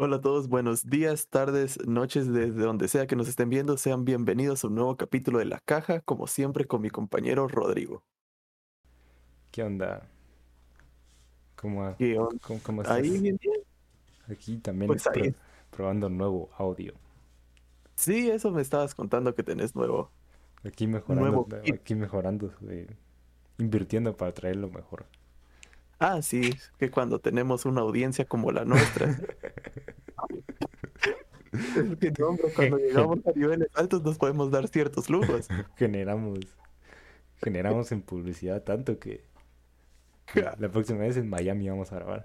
Hola a todos, buenos días, tardes, noches, desde donde sea que nos estén viendo. Sean bienvenidos a un nuevo capítulo de La Caja, como siempre con mi compañero Rodrigo. ¿Qué onda? ¿Cómo, ¿Qué onda? cómo- cómo estás? Ahí bien, bien. Aquí también Pues ahí. pro- probando nuevo audio. Sí, eso me estabas contando que tenés nuevo. Aquí mejorando, Nuevo aquí mejorando, eh, invirtiendo para traer lo mejor. Ah, sí, que cuando tenemos una audiencia como la nuestra. Es que no, hombre, cuando llegamos a niveles altos nos podemos dar ciertos lujos. Generamos, generamos en publicidad tanto que la próxima vez en Miami vamos a grabar.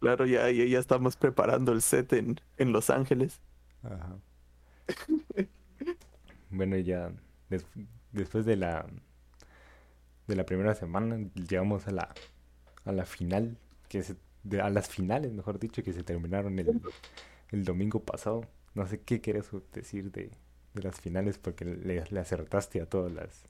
Claro, ya, ya, ya estamos preparando el set en, en Los Ángeles. Ajá. Bueno, ya des- después de la de la primera semana llegamos a la a la final, que se, de- a las finales, mejor dicho, que se terminaron el, el domingo pasado. No sé qué quieres decir de, de las finales porque le, le acertaste a todas las.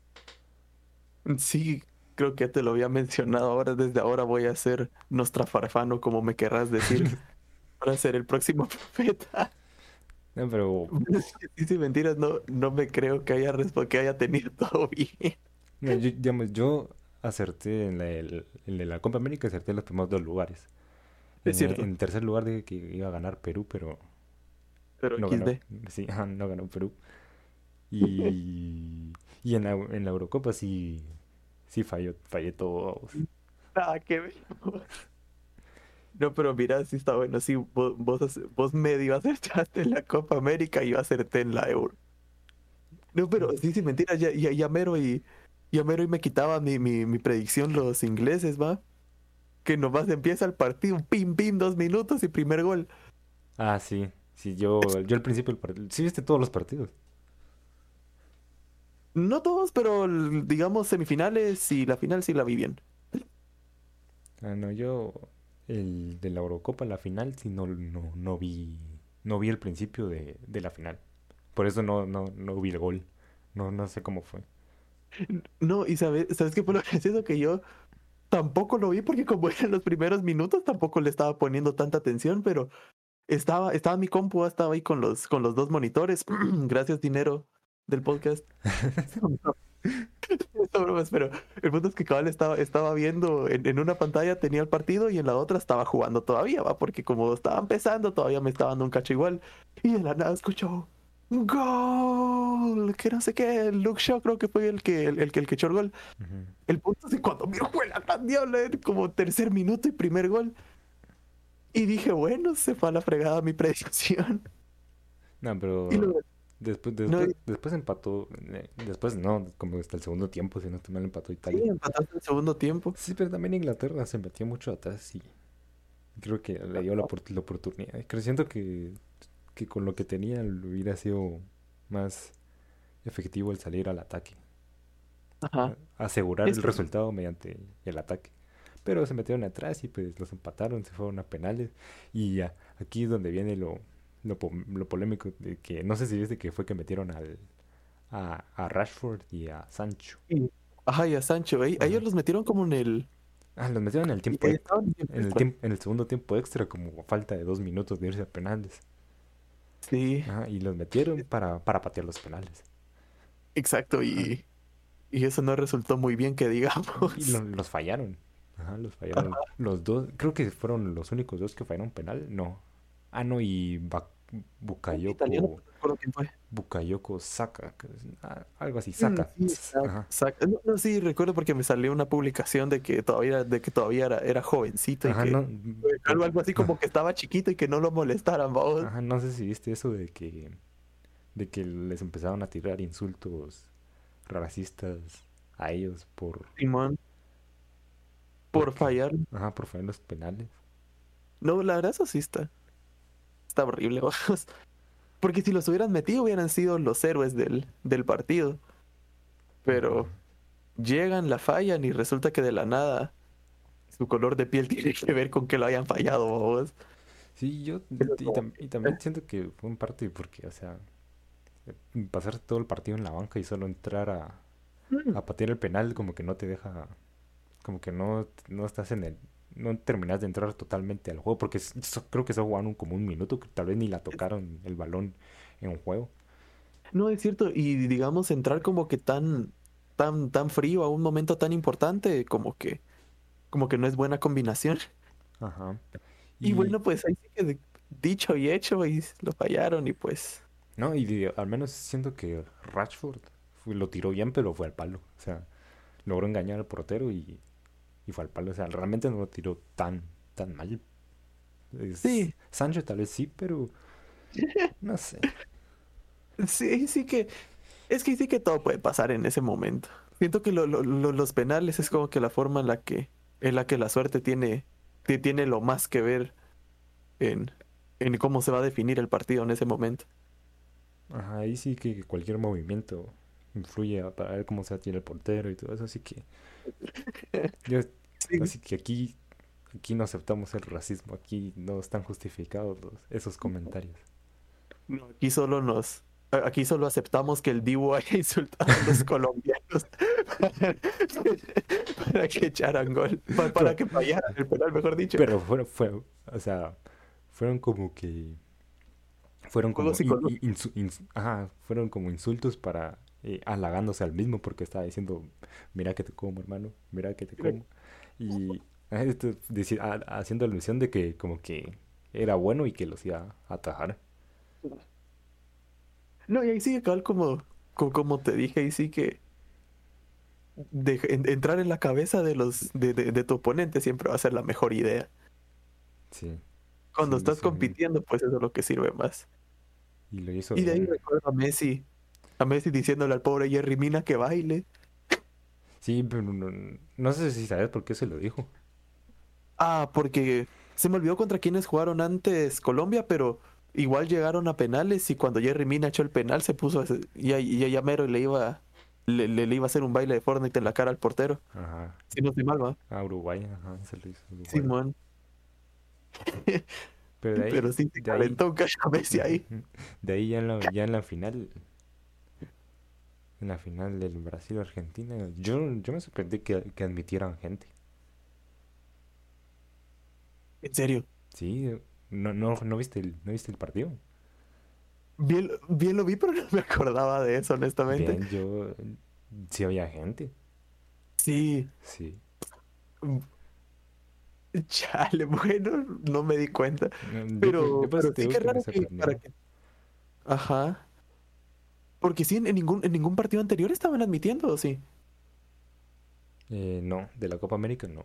Sí, creo que ya te lo había mencionado. Ahora, desde ahora voy a ser Nostrafarfano, como me querrás decir, para ser el próximo profeta. No, pero Sí, sí, mentiras, no, no me creo que haya, que haya tenido todo bien. yo, digamos, yo acerté en la, el- en la Copa América, acerté en los primeros dos lugares. Es En, cierto. en tercer lugar dije que iba a ganar Perú, pero Pero No ganó, sí, no ganó Perú. Y, y en la, en la Eurocopa sí, sí falló, fallé todo. Ah, qué. No, pero mira, sí está bueno. Sí, vos, vos, vos medio acertaste en la Copa América y yo acerté en la Euro. No, pero sí, sí, mentira. Ya, ya, ya mero y, ya mero y me quitaba mi, mi, mi predicción los ingleses, ¿va? Que nomás empieza el partido, pim, pim, dos minutos y primer gol. Ah, sí, sí, yo, yo al principio del partido, sí viste todos los partidos. No todos, pero digamos semifinales y la final sí la vi bien. Ah, no, yo el de la Eurocopa, la final, sí no, no, no vi, no vi el principio de, de la final. Por eso no, no, no vi el gol. No, no sé cómo fue. No, y sabes, ¿sabes qué fue lo gracioso? Que yo tampoco lo vi porque como eran los primeros minutos tampoco le estaba poniendo tanta atención, pero estaba, estaba mi compu, estaba ahí con los, con los dos monitores. Gracias, dinero del podcast. No, bromas, pero el punto es que cabal estaba, estaba viendo en, en una pantalla tenía el partido y en la otra estaba jugando todavía, va, porque como estaba empezando todavía me estaba dando un cacho igual. Y de la nada escuchó gol, que no sé qué, Luke Shaw creo que fue el que el, el que el que echó el gol. El punto es que cuando miro fue la gran diabla, era como tercer minuto y primer gol. Y dije, bueno, se fue a la fregada mi predicción. No, pero después, no, después, empató, eh, después no, como hasta el segundo tiempo, si no estoy mal, empató sí, Italia. empataste el segundo tiempo. Sí, pero también Inglaterra se metió mucho atrás y creo que le dio la, la oportunidad. Creo, siento que, que con lo que tenía hubiera sido más efectivo el salir al ataque. Ajá. Asegurar Es el que- resultado mediante el ataque. Pero se metieron atrás y pues los empataron, se fueron a penales. Y ya, aquí es donde viene lo, lo, po- lo polémico de que no sé si viste que fue que metieron al, a, a Rashford y a Sancho. Ajá, y a Sancho, ahí- ellos los metieron como en el... Ah, los metieron en el tiempo En el, extra. tiemp- en el segundo tiempo extra, como a falta de dos minutos de irse a penales. Sí, Ajá, y los metieron para, para patear los penales. exacto, y, y eso no resultó muy bien que digamos. Y lo- los fallaron. Ajá, los fallaron. Los dos, creo que fueron los únicos dos que fallaron penal. No. Ah, no, y Italiano, Bukayoko, no recuerdo quién fue. Bukayoko Saka, ah, algo así, Mm, Saka. sí, No, no, sí, recuerdo porque me salió una publicación de que todavía, de que todavía era, era jovencito y que no, algo, algo así como que estaba chiquito y que no lo molestaran, vamos. ajá, no sé si viste eso de que, de que les empezaron a tirar insultos racistas a ellos por, Simón. Por Porque- fallar. ajá, por fallar los penales. No, la verdad eso sí está. Está horrible, vamos. Porque si los hubieran metido hubieran sido los héroes del, del partido. Pero llegan, la fallan y resulta que de la nada su color de piel tiene que ver con que lo hayan fallado, vamos. Sí, yo y, no. tam- y también siento que fue en parte porque, o sea, eh, pasar todo el partido en la banca y solo entrar a, a patear el penal como que no te deja, como que no, no estás en el, no terminas de entrar totalmente al juego, porque so- creo que solo jugaron como un minuto, que tal vez ni la tocaron el balón en un juego. No, es cierto, y digamos entrar como que tan, tan, tan frío a un momento tan importante, como que, como que no es buena combinación. Ajá. Y, bueno, pues ahí sí que dicho y hecho, y lo fallaron, y pues. No, y al menos siento que Rashford lo tiró bien, pero fue al palo. O sea, logró engañar al portero y, y fue al palo. O sea, realmente no lo tiró tan, tan mal. Sí. Sancho tal vez sí, pero no sé. Sí, sí que. Es que sí que todo puede pasar en ese momento. Siento que lo- lo- lo- los penales es como que la forma en la que, en la que la suerte tiene, ti- tiene lo más que ver en, en cómo se va a definir el partido en ese momento. Ajá, ahí sí que cualquier movimiento influye para ver cómo se atiene el portero y todo eso, así que yo, Sí. así que aquí, aquí no aceptamos el racismo, aquí no están justificados los- esos comentarios. No, aquí solo nos, aquí solo aceptamos que el Dibu haya insultado a los colombianos para que echaran gol, pa- para, que fallaran el penal, mejor dicho. Pero fueron, fue, o sea, fueron como que, fueron como, in- ajá, fueron como insultos para, eh, halagándose al mismo porque estaba diciendo, mira que te como, hermano, mira que te como. Y esto deci- a- haciendo alusión de que como que era bueno y que los iba a atajar. No, y ahí sí, cabal, como, co- como, te dije, ahí sí que de- en- entrar en la cabeza de los de, de- de tu oponente siempre va a ser la mejor idea. Sí, Cuando Sí, estás sí. compitiendo, pues eso es lo que sirve más. y lo hizo Y de ahí recuerdo a Messi, a Messi diciéndole al pobre Jerry Mina que baile. Sí, pero no, no sé si sabes por qué se lo dijo. Ah, porque se me olvidó contra quienes jugaron antes Colombia, pero igual llegaron a penales y cuando Jerry Mina echó el penal se puso a- y ya, y ya mero le iba le, le- le iba a hacer un baile de Fortnite en la cara al portero. Ajá, Si no estoy mal, ¿va? a Uruguay, ajá, se lo hizo a Uruguay. Simón. Pero de ahí, Pero sí se de ahí- calentó un cacho a Messi ahí. De ahí ya en la, ya en la final, en la final del Brasil-Argentina, yo, yo me sorprendí que, que admitieran gente. En serio. Sí, no, no, no viste el, no viste el partido. Bien, bien lo vi, pero no me acordaba de eso, honestamente. Bien, yo, sí había gente, Sí. sí. Chale, bueno, no me di cuenta. No, Pero, yo sí que raro que para que... Ajá. Porque sí, en ningún, en ningún partido anterior estaban admitiendo, ¿o sí? Eh, no, de la Copa América no.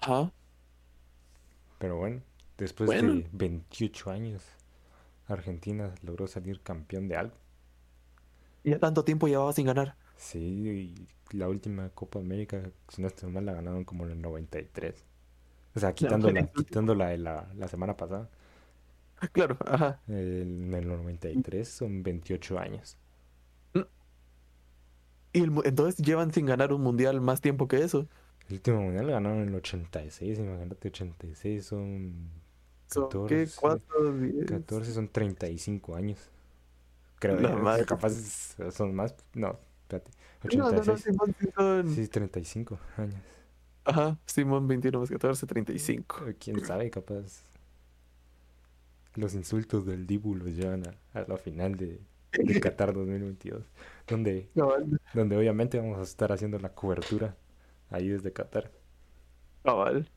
Ajá. Pero bueno, después Bueno. de 28 años, Argentina logró salir campeón de algo. Ya tanto tiempo llevaba sin ganar. Sí, y la última Copa América, si no estoy mal, la ganaron como en el 93. O sea, quitándola, quitándola de la, la semana pasada. Claro, ajá. El- en el 93 son 28 años. Y el entonces llevan sin ganar un mundial más tiempo que eso. El último mundial ganaron en el 86, imagínate, 86 son Son, ¿qué? 14, ¿Cuatro, diez? 14 son 35 años. Creo, La eh, madre. capaz son más, no, espérate, No, no, no, 86, Simón, sí son... sí, 35 años. Ajá, Simón 21 más 14, 35. O Quién sabe, capaz los insultos del Dibu los llevan a, a la final de, de Qatar 2022, donde, Cabal, donde obviamente vamos a estar haciendo la cobertura ahí desde Qatar. cabal.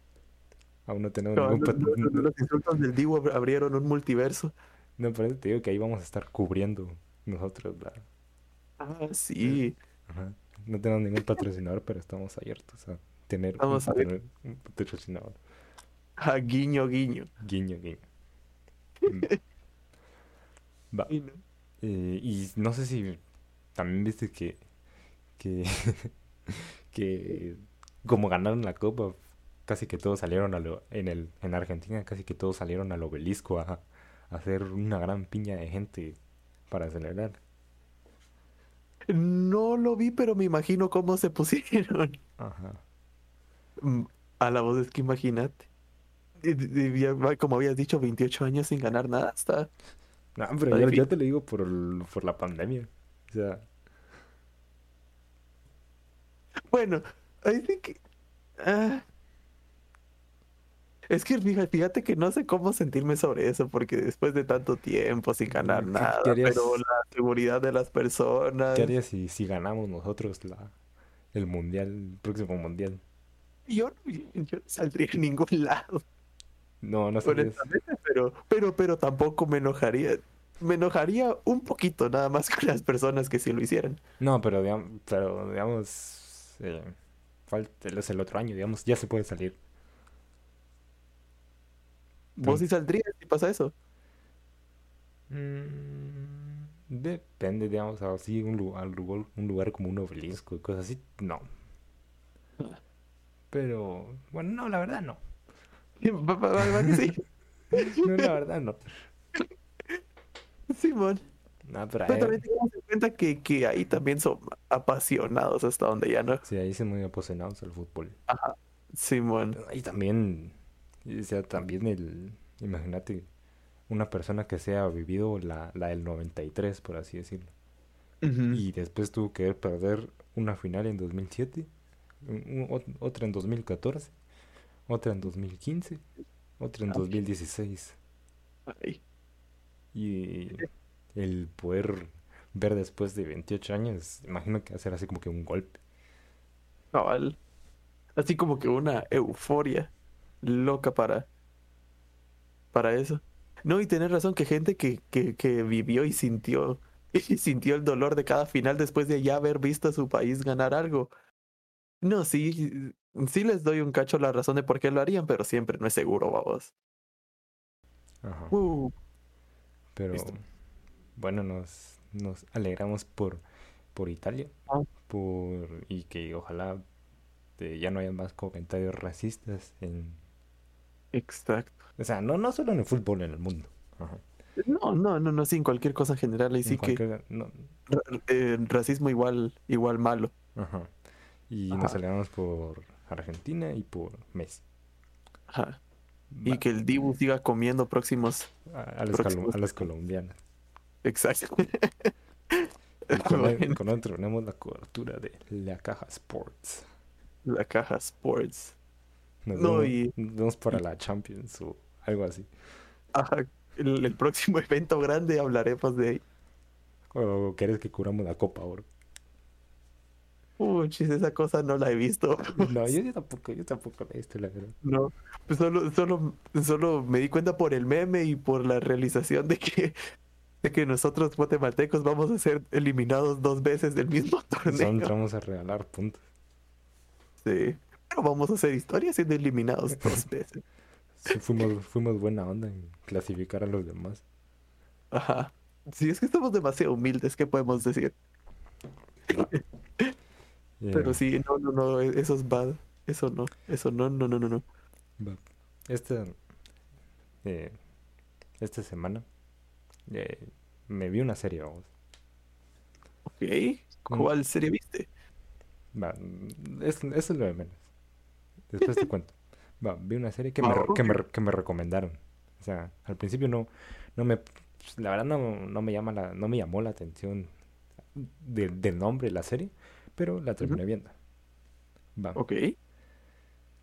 Aún no tenemos ningún no, Los insultos del Divo ab- abrieron un multiverso. no, por eso te digo que ahí vamos a estar cubriendo nosotros la- Ah, sí. ajá. No tenemos ningún patrocinador, pero estamos abiertos a tener un, Vamos a ver. patro- un patrocinador. Ah, guiño, guiño. Guiño, guiño. Mm. Va. Y no. Eh, y no sé si también viste que, que, que como ganaron la copa, casi que todos salieron a lo, en el, en Argentina, casi que todos salieron al obelisco a, a hacer una gran piña de gente para celebrar. No lo vi, pero me imagino cómo se pusieron. Ajá. Mm, A la voz es que imagínate. Como habías dicho, 28 años sin ganar nada. Está. No, pero Está yo, te lo digo por, el- por la pandemia. O sea, Bueno, sí que. ah, Es que fíjate, que no sé cómo sentirme sobre eso, porque después de tanto tiempo sin ganar ¿Qué- nada, harías? pero la seguridad de las personas. ¿Qué harías si, si ganamos nosotros la, el mundial, el próximo mundial? Yo, yo no saldría a ningún lado, No, no sabías. honestamente, pero, pero, pero tampoco me enojaría. Me enojaría un poquito nada más con las personas que sí lo hicieran. No, pero digamos, pero, digamos eh, falta, es el otro año, digamos, ya se puede salir. ¿Vos sí saldrías si pasa eso? Mm, depende, digamos, así un lugar, un lugar como un obelisco y cosas así, no. Pero, bueno, no, la verdad no. Va que sí, No, la verdad no. Simón. No, pero Pero también tengamos en cuenta que, que ahí también son apasionados hasta donde ya no. sí, ahí son muy apasionados al fútbol. Simón. Y también, o sea, también el, imagínate, una persona que se ha vivido la, la del 93, por así decirlo. Ujú. Y después tuvo que perder una final en 2007, un- un- ot- otra en 2014, otra en 2015, otra en Ah. 2016. Ay, Y el poder ver después de 28 años, imagino que va a ser así como que un golpe. cabal. Así como que una euforia loca para, para eso. No, y tener razón que gente que, que, que vivió y sintió, y sintió el dolor de cada final después de ya haber visto a su país ganar algo. No, sí, sí les doy un cacho la razón de por qué lo harían, pero siempre no es seguro, vamos. Ajá. Uh, Pero listo. bueno, nos, nos alegramos por, por Italia, Ah. por, y que ojalá eh, ya no haya más comentarios racistas en, exacto. o sea, no, no solo en el fútbol, en el mundo. Ajá. No, no, no, no, sin cualquier cosa en general. Y En sí que cualquier- no, ra- eh, racismo igual, igual malo. ajá. Y Ajá. nos alegramos por Argentina y por Messi. Ajá. Y Va, que el Dibu siga comiendo próximos. a, a los, próximos- a los colombianos. Exacto. Con, Bueno, con otro tenemos la cobertura de La Caja Sports. la caja Sports. Nos No, vemos, y- nos vemos para la Champions o algo así. Ajá. El, el próximo evento grande hablaremos de ahí. ¿O querés que curamos la Copa Oro? Uy, chis, esa cosa no la he visto. No, yo, yo tampoco, yo tampoco la he visto, la verdad. No, pues solo, solo, solo me di cuenta por el meme y por la realización de que, de que nosotros guatemaltecos vamos a ser eliminados dos veces del mismo Solo torneo. entramos a regalar puntos. Sí. Pero vamos a hacer historia siendo eliminados dos veces. Sí, fuimos, fuimos buena onda en clasificar a los demás. Ajá. Sí, es que estamos demasiado humildes, ¿qué podemos decir? Eh, Pero sí, no, no, no, eso es bad. Eso no, eso no, no, no, no, no. Esta, eh, esta semana eh, me vi una serie, vamos. Ok, ¿cuál serie viste? Va, es- eso es lo de menos. Después te cuento. Va, vi una serie que me, que me, que me recomendaron. O sea, al principio no, no me, la verdad no, no me llama la, no me llamó la atención de- del nombre de la serie, pero la terminé viendo. Va, Ok,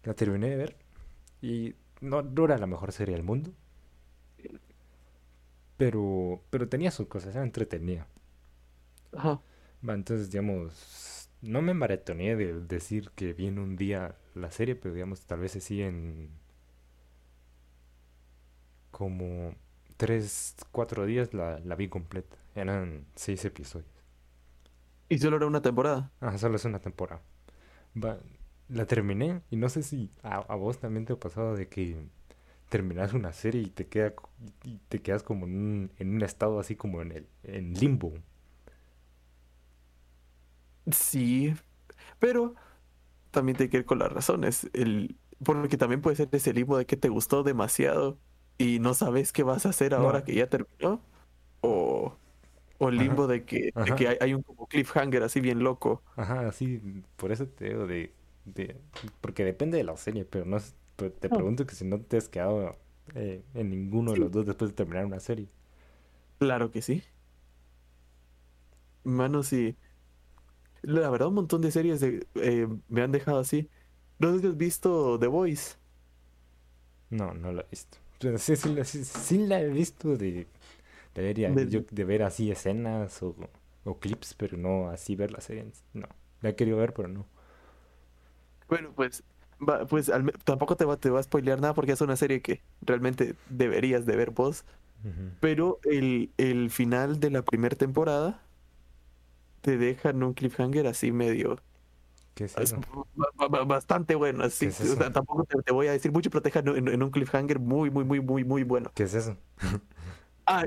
la terminé de ver y no, no era la mejor serie del mundo, pero, pero tenía sus cosas, era entretenida. ajá, Va, entonces, digamos, no me maratoneé de decir que vi en un día la serie, pero digamos, tal vez sí en como tres, cuatro días la, la vi completa. Eran seis episodios. Y solo era una temporada. Ah, solo es una temporada. Va, la terminé y no sé si a, a vos también te ha pasado de que terminas una serie y te queda, y te quedas como en un, en un estado así como en el, en limbo. Sí, pero también te que ir con las razones. El, porque también puede ser ese limbo de que te gustó demasiado y no sabes qué vas a hacer ahora No. que ya terminó. O, o el Ajá, limbo de que, de que hay, hay un como cliffhanger así bien loco. Ajá, así, por eso te digo de, de, porque depende de la serie, pero no es- pero te pregunto que si no te has quedado eh, en ninguno de los dos después de terminar una serie. Claro que sí. Mano, sí. La verdad, un montón de series de- eh, me han dejado así. No has visto The Voice. No, no la he visto. Sí, sí, sí- sí la he visto de, de ver, ya- De- yo- de ver así escenas o, o clips, pero no así ver la serie. No, la he querido ver, pero no. Bueno, pues, va- pues al tampoco te va, te va a spoilear nada porque es una serie que realmente deberías de ver vos. Pero el, el final de la primera temporada te dejan un cliffhanger así medio... ¿Qué es es eso? ba- ba- ba- bastante bueno, así. es o sea, tampoco te, te voy a decir mucho, pero te dejan en, en un cliffhanger muy, muy, muy, muy, muy bueno. ¿Qué es eso? Ah,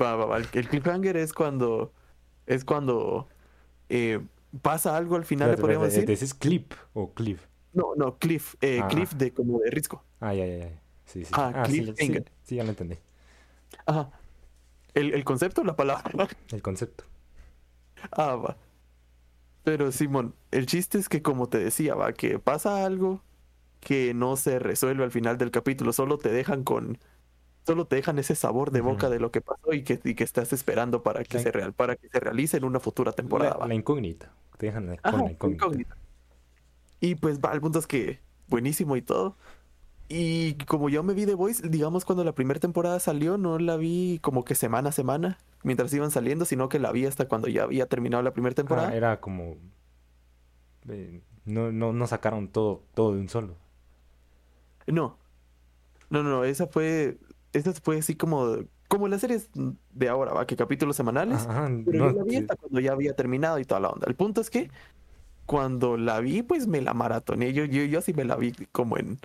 va, va, va. El, el cliffhanger es cuando... Es cuando... eh, pasa algo al final, le podríamos decir. ¿Decís clip o cliff? No, no, cliff. eh, Ah. cliff de como de risco. Ah, ya, ya, ya. Sí, sí. Ah, Ah, sí, ya- sí, cliffhanger. sí, ya lo entendí. Ajá. El, el concepto, la palabra. El concepto. Ah, va. Pero Simón, el chiste es que como te decía, va, que pasa algo que no se resuelve al final del capítulo, solo te dejan con, solo te dejan ese sabor de boca de lo que pasó y que, y que estás esperando para que La- se real, para que se realice en una futura temporada. La, la incógnita. Te dejan la- Ajá, la incógnita. incógnita. Y pues va, el punto es que buenísimo y todo. Y como yo me vi The Voice, digamos cuando la primera temporada salió, no la vi como que semana a semana mientras iban saliendo, sino que la vi hasta cuando ya había terminado la primera temporada. Ah, era como... eh, no, no, no sacaron todo, todo de un solo. No, no, no, esa fue. Esa fue así como. Como las series de ahora, ¿va? Que capítulos semanales. Ajá, Pero no, yo la vi hasta cuando ya había terminado y toda la onda. El punto es que cuando la vi, pues me la maratoné. Yo, yo, yo sí me la vi como en.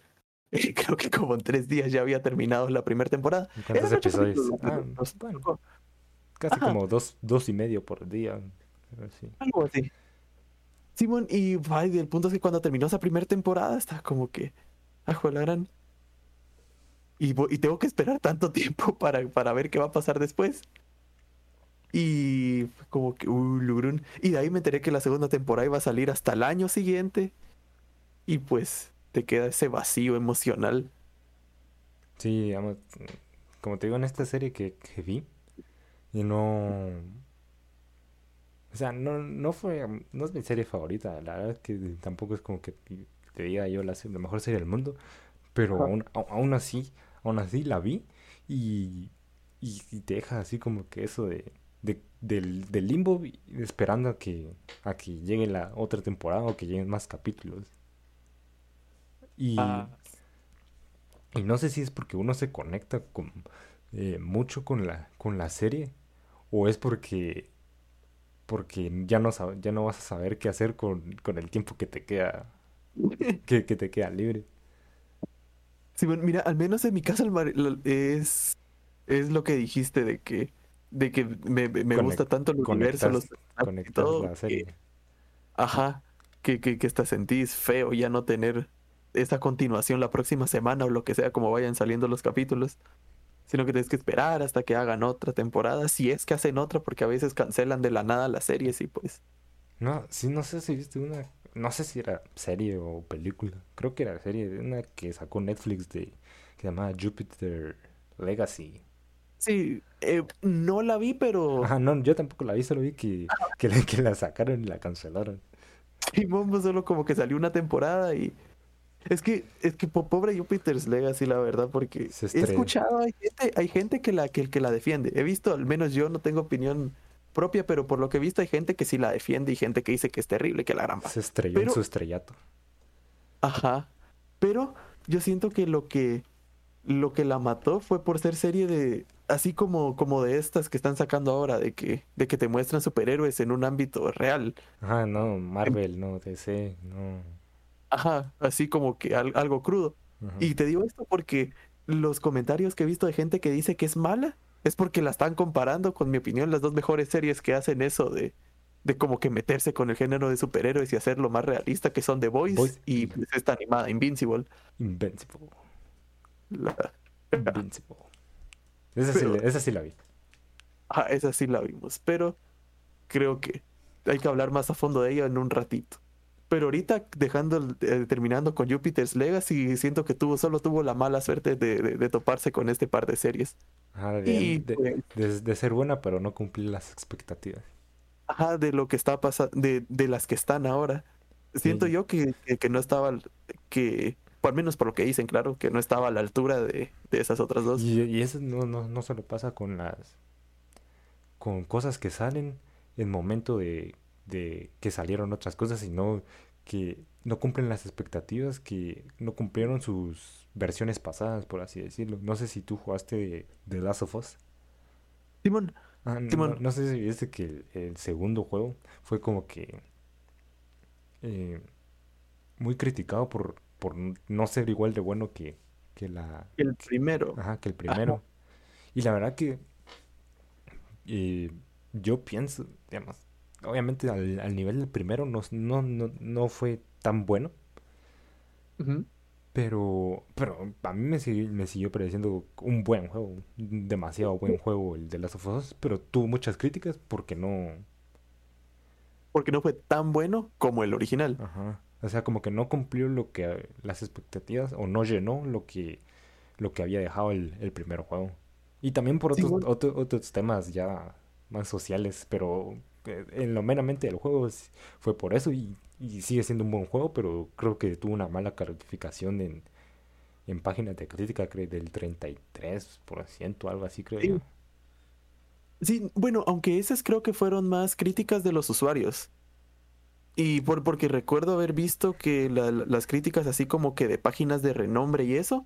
Creo que como en tres días ya había terminado la primera temporada. ¿Cuántos episodios? Ah, bueno, casi Ajá. como dos, dos y medio por día. algo así. Algo así. Simón, y ay, el punto es que cuando terminó esa primera temporada, está como que. ¡Ajo la gran! Y, y tengo que esperar tanto tiempo para, para ver qué va a pasar después. Y como que. Uh. Y de ahí me enteré que la segunda temporada iba a salir hasta el año siguiente. Y pues te queda ese vacío emocional. Sí, digamos, como te digo, en esta serie que, que vi, y no... O sea, no, no fue, no es mi serie favorita, la verdad es que tampoco es como que te diga yo la, la mejor serie del mundo, pero aún, aún así, aún así la vi y, y, y te deja así como que eso de, de- del, del limbo esperando a que, a que llegue la otra temporada o que lleguen más capítulos. Y... Ah, Y no sé si es porque uno se conecta con, eh, mucho con la, con la serie o es porque, porque ya no, ya no vas a saber qué hacer con, con el tiempo que te queda, que, que te queda libre. Simón, mira, al menos en mi caso el mar- lo- es, es lo que dijiste de que, de que me, me- gusta tanto el universo, los y todo, la que- serie. ajá, que, que, que hasta sentís feo ya no tener esa continuación la próxima semana o lo que sea, como vayan saliendo los capítulos, sino que tienes que esperar hasta que hagan otra temporada, si es que hacen otra, porque a veces cancelan de la nada las series y pues, No, sí, no sé si viste una, no sé si era serie o película, creo que era serie, una que sacó Netflix de, que se llamaba Jupiter Legacy. sí, eh, no la vi, pero Ajá, no, yo tampoco la vi, solo vi que, que, la, que la sacaron y la cancelaron. Simón, pues, solo como que salió una temporada y es que es que po- pobre Jupiter's Legacy la verdad porque he escuchado hay gente hay gente que la que, que la defiende he visto al menos yo no tengo opinión propia pero por lo que he visto hay gente que sí la defiende y gente que dice que es terrible que la gran Se estrelló en su estrellato. ajá pero yo siento que lo que lo que la mató fue por ser serie de así como como de estas que están sacando ahora de que de que te muestran superhéroes en un ámbito real Ajá, no, Marvel, no, DC, no. ajá así como que al- algo crudo Ajá. Y te digo esto porque los comentarios que he visto de gente que dice que es mala es porque la están comparando con mi opinión las dos mejores series que hacen eso de, de como que meterse con el género de superhéroes y hacerlo más realista que son The Voice, Voice. y pues, esta animada Invincible. Invincible. La- Invincible. Esa sí, Pero- esa sí la vi. Ah, esa sí la vimos, pero creo que hay que hablar más a fondo de ella en un ratito. Pero ahorita dejando eh, terminando con Jupiter's Legacy, siento que tuvo solo tuvo la mala suerte de, de- de toparse con este par de series. Ajá, de, Y de- pues, de- ser buena, pero no cumplir las expectativas. Ajá, de lo que está pasando, de, de las que están ahora. Siento Sí. yo que, que, que no estaba, que Por menos por lo que dicen, claro, que no estaba a la altura de, de esas otras dos. Y, y eso no, no, no solo pasa con las con cosas que salen en momento de, de que salieron otras cosas, sino que no cumplen las expectativas, que no cumplieron sus versiones pasadas, por así decirlo. No sé si tú jugaste de, Last of Us. Simón, Ah, no, sé si viste que el, el segundo juego fue como que eh, muy criticado por, por no ser igual de bueno que, que la, el primero. ajá, que el primero. Y la verdad que eh, yo pienso, digamos, obviamente al, al nivel del primero no, no, no, no fue tan bueno, pero, pero a mí me, sigui- me siguió pareciendo un buen juego, demasiado buen juego el de Last of Us, pero tuvo muchas críticas porque no, Porque no fue tan bueno como el original. ajá, o sea, como que no cumplió lo que las expectativas o no llenó lo que, lo que había dejado el, el primer juego. Y también por otros, Simón. otro- otros temas ya más sociales, pero en lo meramente del juego fue por eso y, y sigue siendo un buen juego, pero creo que tuvo una mala calificación en, en páginas de crítica, creo, del 33%, algo así, creo Sí. yo. Sí, bueno, aunque esas creo que fueron más críticas de los usuarios. Y por, porque recuerdo haber visto que la- la- las críticas así como que de páginas de renombre y eso,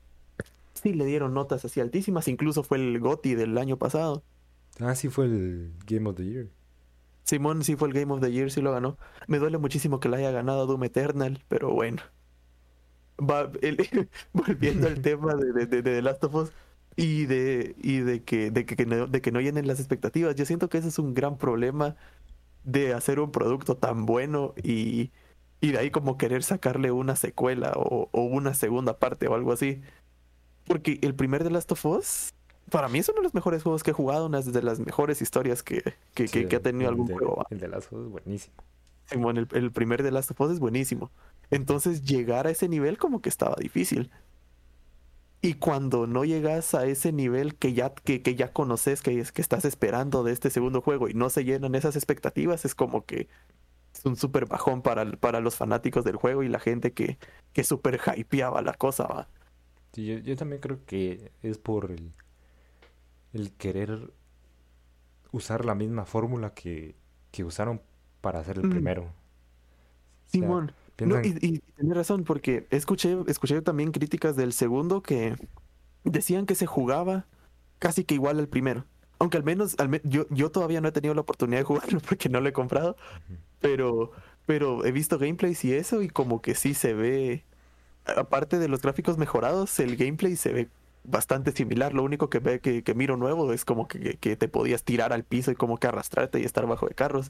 sí le dieron notas así altísimas, incluso fue el GOTY del año pasado. Ah, sí fue el Game of the Year. Simón sí fue el Game of the Year, sí lo ganó. Me duele muchísimo que la haya ganado Doom Eternal, pero bueno. Va, el- volviendo al tema de, de, de- de The Last of Us y de, y de que, de que, que no, de que no llenen las expectativas. Yo siento que ese es un gran problema de hacer un producto tan bueno y, y de ahí como querer sacarle una secuela o, o una segunda parte o algo así. Porque el primer The Last of Us, para mí es uno de los mejores juegos que he jugado, una de las mejores historias que, que, Sí, que- que ha tenido algún de, juego. el de Last of Us, buenísimo. Simón, el, el primer de Last of Us es buenísimo. Entonces llegar a ese nivel como que estaba difícil. Y cuando no llegas a ese nivel que ya, que, que ya conoces, que, es, que estás esperando de este segundo juego y no se llenan esas expectativas, es como que es un súper bajón para, para los fanáticos del juego y la gente que, que súper hypeaba la cosa, ¿va? Sí, yo, yo también creo que es por el, el querer usar la misma fórmula que, que usaron para hacer el Mm. primero. O sea, Simón. No, y, y tienes razón, porque escuché, escuché también críticas del segundo que decían que se jugaba casi que igual al primero. Aunque al menos, al me- yo, yo todavía no he tenido la oportunidad de jugarlo porque no lo he comprado, pero, pero he visto gameplays y eso, y como que sí se ve, aparte de los gráficos mejorados, el gameplay se ve bastante similar. Lo único que ve que, que miro nuevo es como que, que te podías tirar al piso y como que arrastrarte y estar bajo de carros.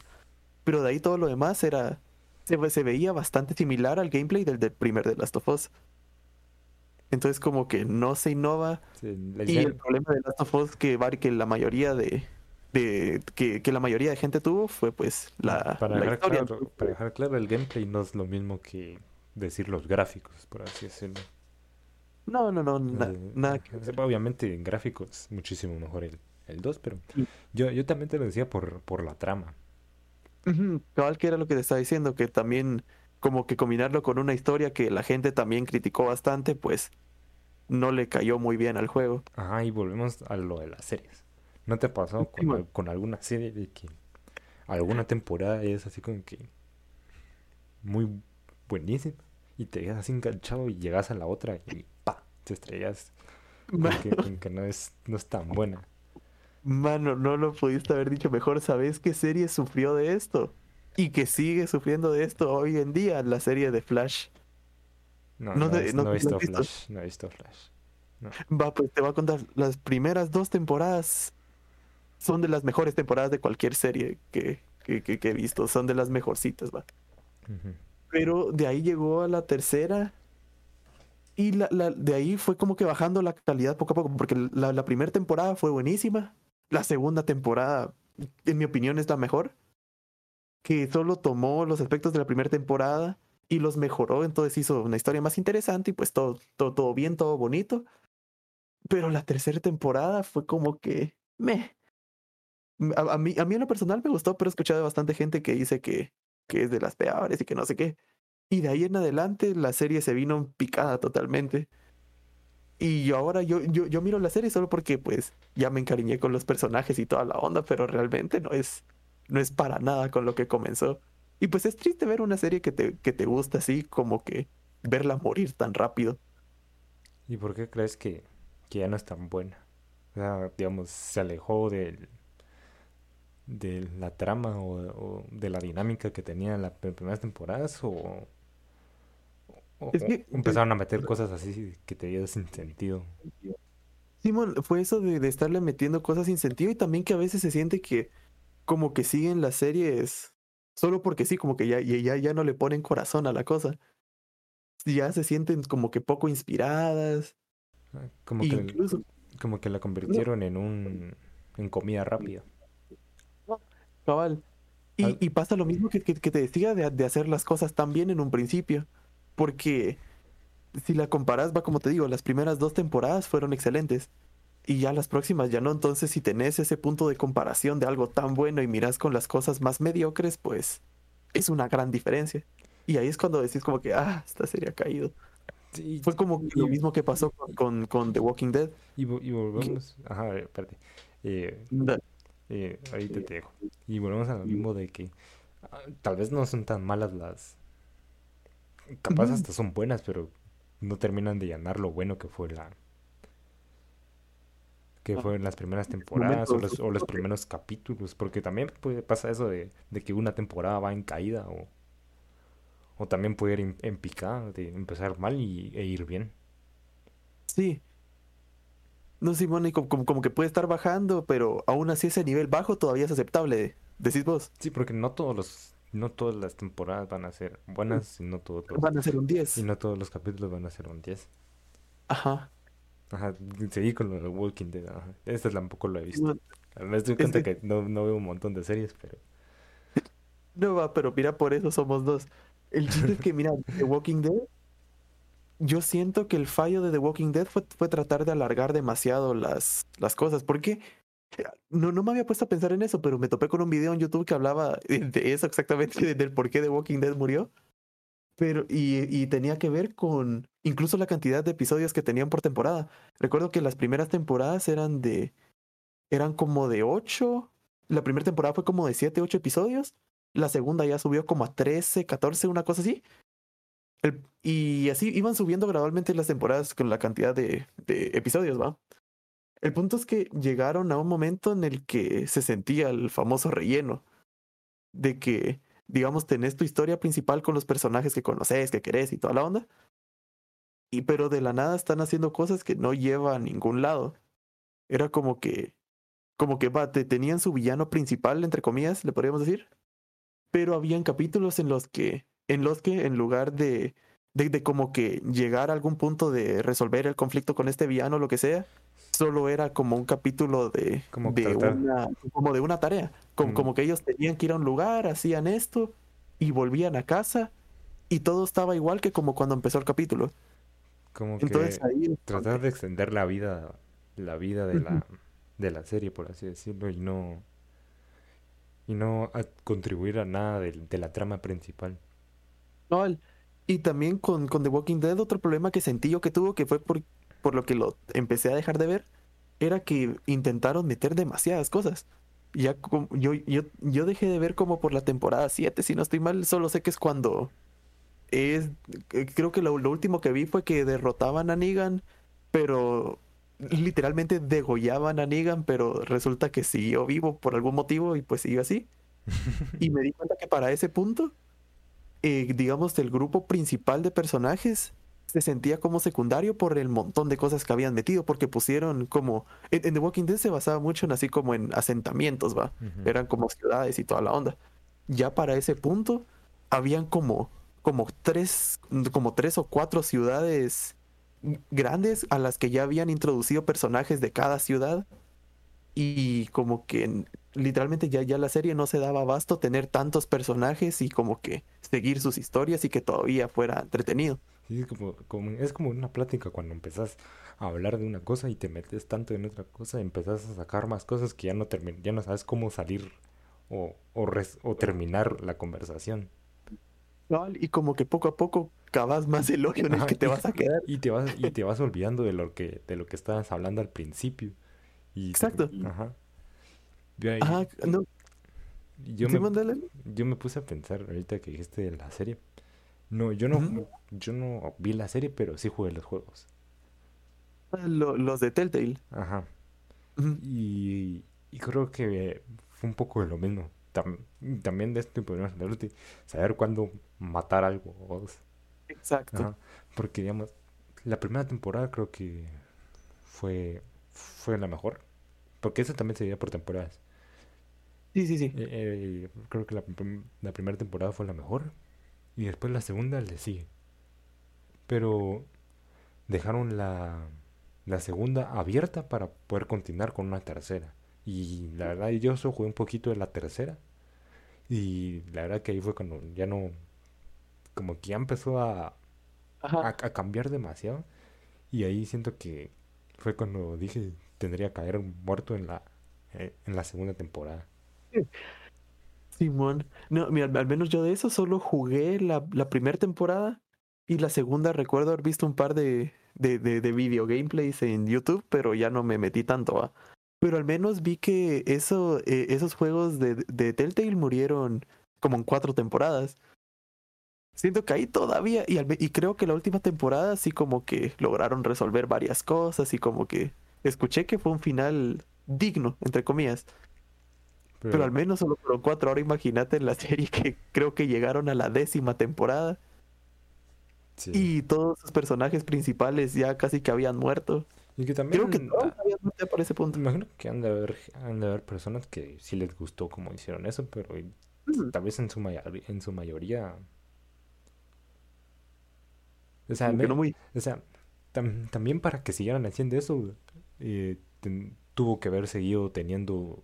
Pero de ahí todo lo demás era. Se, ve- se veía bastante similar al gameplay del, del primer de Last of Us. Entonces, como que no se innova. sí, Y el problema de Last of Us que, que la mayoría de. de que, que la mayoría de gente tuvo fue pues la, para, la dejar historia. claro, para dejar claro, el gameplay no es lo mismo que decir los gráficos, por así decirlo. No, no, no, na- Eh, nada que o sea, Obviamente en gráficos muchísimo mejor el, el 2, pero Sí. yo, yo también te lo decía por, por la trama. Cabal, que era lo que te estaba diciendo, que también como que combinarlo con una historia que la gente también criticó bastante, pues no le cayó muy bien al juego. Ajá, y volvemos a lo de las series. ¿No te ha pasado Sí, con, con alguna serie de que alguna temporada es así como que muy buenísima y te quedas así enganchado y llegas a la otra y te estrellas con que, con que no es, no es tan buena? Mano, no lo pudiste haber dicho mejor. ¿Sabes qué serie sufrió de esto? Y que sigue sufriendo de esto hoy en día, la serie de Flash. No, No no, te- he- no no he te lo visto. Flash, no he visto Flash. Va, pues te voy a contar. Las primeras dos temporadas son de las mejores temporadas de cualquier serie que, que, que- que he visto. Son de las mejorcitas, va. Pero de ahí llegó a la tercera. Y la, de ahí fue como que bajando la calidad poco a poco. Porque la, primera temporada fue buenísima. La segunda temporada, en mi opinión, es la mejor. Que solo tomó los aspectos de la primera temporada y los mejoró. Entonces hizo una historia más interesante y pues todo, todo, todo bien, todo bonito. Pero la tercera temporada fue como que. Meh. A, mí, a mí en lo personal me gustó, pero he escuchado bastante gente que dice que, que es de las peores y que no sé qué. Y de ahí en adelante la serie se vino picada totalmente. Y yo ahora yo, yo, yo miro la serie solo porque pues ya me encariñé con los personajes y toda la onda, pero realmente no es, no es para nada con lo que comenzó. Y pues es triste ver una serie que te, que te gusta así, como que verla morir tan rápido. ¿Y por qué crees que, que ya no es tan buena? O sea, digamos, se alejó del, de la trama o, o de la dinámica que tenía en las primeras temporadas o, Es que, empezaron a meter cosas así que te dieron sin sentido. Simón, fue eso de, de estarle metiendo cosas sin sentido y también que a veces se siente que como que siguen las series solo porque sí, como que ya, ya, ya no le ponen corazón a la cosa. Ya se sienten como que poco inspiradas. Ah, Como que, incluso, como que la convirtieron en un en comida rápida. cabal. Y, pasa lo mismo que, que, que te decía de, de hacer las cosas tan bien en un principio. Porque si la comparas, va como te digo, las primeras dos temporadas fueron excelentes. Y ya las próximas ya no. Entonces, si tenés ese punto de comparación de algo tan bueno y miras con las cosas más mediocres, pues es una gran diferencia. Y ahí es cuando decís como que, ah, esta serie ha caído. Sí, Fue como lo mismo que pasó con, con, con The Walking Dead. y, vo- y volvemos. Ajá, a ver, espérate. Eh, eh, ahorita te dejo. Y volvemos a lo mismo de que ah, tal vez no son tan malas las. Capaz hasta son buenas, pero no terminan de llenar lo bueno que fue la. que Ah, fue en las primeras temporadas o los, o los primeros capítulos. Porque también puede, pasa eso de, de que una temporada va en caída o, o también puede ir en, en picada, de empezar mal y, e ir bien. Sí. No, Simón, y como, como, como que puede estar bajando, pero aún así ese nivel bajo todavía es aceptable. Decís vos, Sí, porque no todos los, no todas las temporadas van a ser buenas y no todos los, van a ser un y 10. no todos los capítulos van a ser un 10. Aja. Ajá, seguí con lo de Walking Dead. Ajá. Este tampoco lo he visto. Simón, Me Es cuenta que que no, no veo un montón de series, pero no va, pero mira, por eso somos dos. El chiste es que, mira, The Walking Dead, yo siento que el fallo de The Walking Dead fue, fue tratar de alargar demasiado las, las cosas. Porque no, no me había puesto a pensar en eso, pero me topé con un video en YouTube que hablaba de eso exactamente, de- del por qué The Walking Dead murió. Pero, y, y tenía que ver con incluso la cantidad de episodios que tenían por temporada. Recuerdo que las primeras temporadas eran de, eran como de 8. La primera temporada fue como de 7, 8 episodios. La segunda ya subió como a 13, 14, una cosa así. El- y así iban subiendo gradualmente las temporadas con la cantidad de, de episodios, ¿va? El punto es que llegaron a un momento en el que se sentía el famoso relleno. De que, digamos, tenés tu historia principal con los personajes que conoces, que querés y toda la onda. Y pero de la nada están haciendo cosas que no llevan a ningún lado. Era como que, como que va, te tenían su villano principal, entre comillas, le podríamos decir. Pero habían capítulos en los que, en los que, en lugar de, de, de como que llegar a algún punto de resolver el conflicto con este villano o lo que sea, solo era como un capítulo de, como de una, como de una tarea. Como, Mm. como que ellos tenían que ir a un lugar, hacían esto y volvían a casa y todo estaba igual que como cuando empezó el capítulo. Como Entonces que ahí tratar de extender la vida, la vida de la, de la serie, por así decirlo, y no, y no a contribuir a nada del- de, la trama principal. Cabal. Y también con, con The Walking Dead, otro problema que sentí yo que tuvo, que fue por, por lo que lo empecé a dejar de ver, era que intentaron meter demasiadas cosas. Ya yo, yo, yo dejé de ver como por la temporada 7, si no estoy mal, solo sé que es cuando es, eh, creo que lo, lo último que vi fue que derrotaban a Negan, pero literalmente degollaban a Negan, pero resulta que siguió vivo por algún motivo y pues siguió así. Y me di cuenta que para ese punto eh, digamos, el grupo principal de personajes se sentía como secundario por el montón de cosas que habían metido, porque pusieron como... En, en The Walking Dead se basaba mucho en así como en asentamientos, ¿va? Eran como ciudades y toda la onda. Ya para ese punto, habían como, como, tres, como tres o cuatro ciudades grandes a las que ya habían introducido personajes de cada ciudad y como que en- literalmente ya, ya la serie no se daba abasto tener tantos personajes y como que seguir sus historias y que todavía fuera entretenido. Es como, como- es como una plática cuando empezás a hablar de una cosa y te metes tanto en otra cosa, empezás a sacar más cosas que ya no ya no sabes cómo salir o, o, res- o terminar la conversación. Y como que poco a poco cavas más el hoyo en el que te y, vas a quedar. y te vas, y te vas olvidando de lo que, de lo que estabas hablando al principio. Y te- Exacto. ajá. Yo ahí- Ajá, no, yo me, yo me puse a pensar ahorita que dijiste de la serie. No, yo no, yo no vi la serie, pero sí jugué los juegos. Lo- los de Telltale. Ajá. Y, y creo que fue un poco de lo mismo. Tam- también de esto de saber cuándo matar algo. Exacto. Ajá. Porque, digamos, la primera temporada creo que fue, fue la mejor. Porque eso también se veía por temporadas. Sí, sí, sí. Eh, eh, creo que la primera temporada fue la mejor. Y después la segunda le sigue. Pero dejaron la, la segunda abierta para poder continuar con una tercera. Y la verdad, yo solo jugué un poquito de la tercera. Y la verdad que ahí fue cuando ya no. Como que ya empezó a, a, cambiar demasiado. Y ahí siento que fue cuando dije tendría que caer muerto en la, eh, en la segunda temporada. Simón. No, mira, al menos yo de eso solo jugué la, primera temporada y la segunda recuerdo haber visto un par de, de, de, de video gameplays en YouTube, pero ya no me metí tanto, ¿va? Pero al menos vi que eso, eh, esos juegos de, Telltale murieron como en cuatro temporadas. Siento que ahí todavía, y, y creo que la última temporada sí como que lograron resolver varias cosas y como que escuché que fue un final digno, entre comillas. Pero al menos solo fueron cuatro. Ahora imagínate en la serie que creo que llegaron a la décima temporada Sí. y todos sus personajes principales ya casi que habían muerto. Y que Creo que todos habían muerto para ese punto. imagino que han de haber, han de haber personas que sí les gustó cómo hicieron eso, pero tal vez en su mayoría, en su mayoría, o sea, Como me- no muy... o sea, tam- también para que siguieran haciendo eso, eh, tuvo que haber seguido teniendo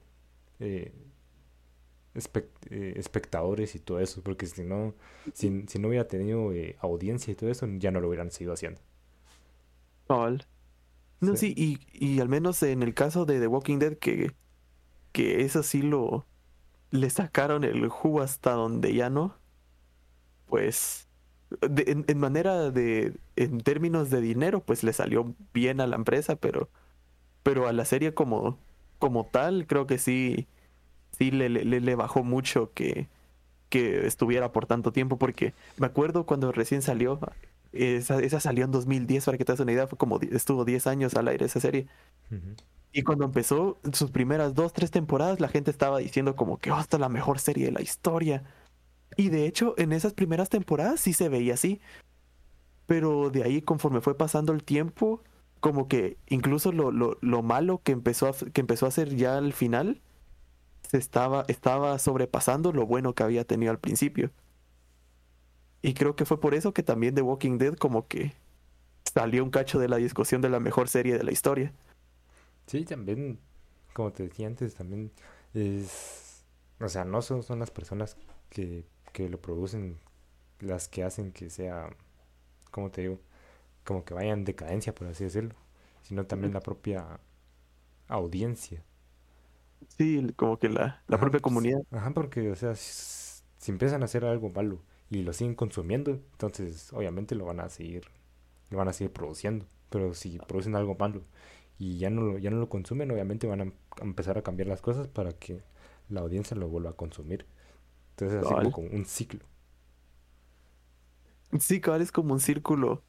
eh, espec- eh, espectadores y todo eso, porque si no, si, si no hubiera tenido eh, audiencia y todo eso, ya no lo hubieran seguido haciendo. cabal. No, Sí. sí, y, y al menos en el caso de The Walking Dead, que, que eso sí lo... Le sacaron el jugo hasta donde ya no. Pues... de- en, en manera de... En términos de dinero, pues le salió bien a la empresa, pero... Pero a la serie como, como tal, creo que sí... Sí le, le, le- bajó mucho que, que estuviera por tanto tiempo, porque me acuerdo cuando recién salió, esa, esa salió en 2010, para que te hagas una idea, fue como, estuvo 10 años al aire esa serie. Y cuando empezó sus primeras dos, tres temporadas, la gente estaba diciendo como que oh, esta es la mejor serie de la historia. Y de hecho, en esas primeras temporadas sí se veía así. Pero de ahí, conforme fue pasando el tiempo, como que incluso lo, lo, lo malo que empezó, a, que empezó a hacer ya al final, estaba, estaba sobrepasando lo bueno que había tenido al principio. Y creo que fue por eso que también The Walking Dead como que salió un cacho de la discusión de la mejor serie de la historia. Sí, también, como te decía antes, también es, o sea, no son, son las personas que, que lo producen las que hacen que sea, como te digo, como que vaya en decadencia, por así decirlo, sino también la propia audiencia. Sí, como que la, la Ajá, propia pues, comunidad. Ajá, porque, o sea, si, si empiezan a hacer algo malo y lo siguen consumiendo, entonces obviamente lo van a seguir, lo van a seguir produciendo. Pero si producen algo malo y ya no lo, ya no lo consumen, obviamente van a, em- empezar a cambiar las cosas para que la audiencia lo vuelva a consumir. Entonces así como un ciclo. Sí, cabal, es como un círculo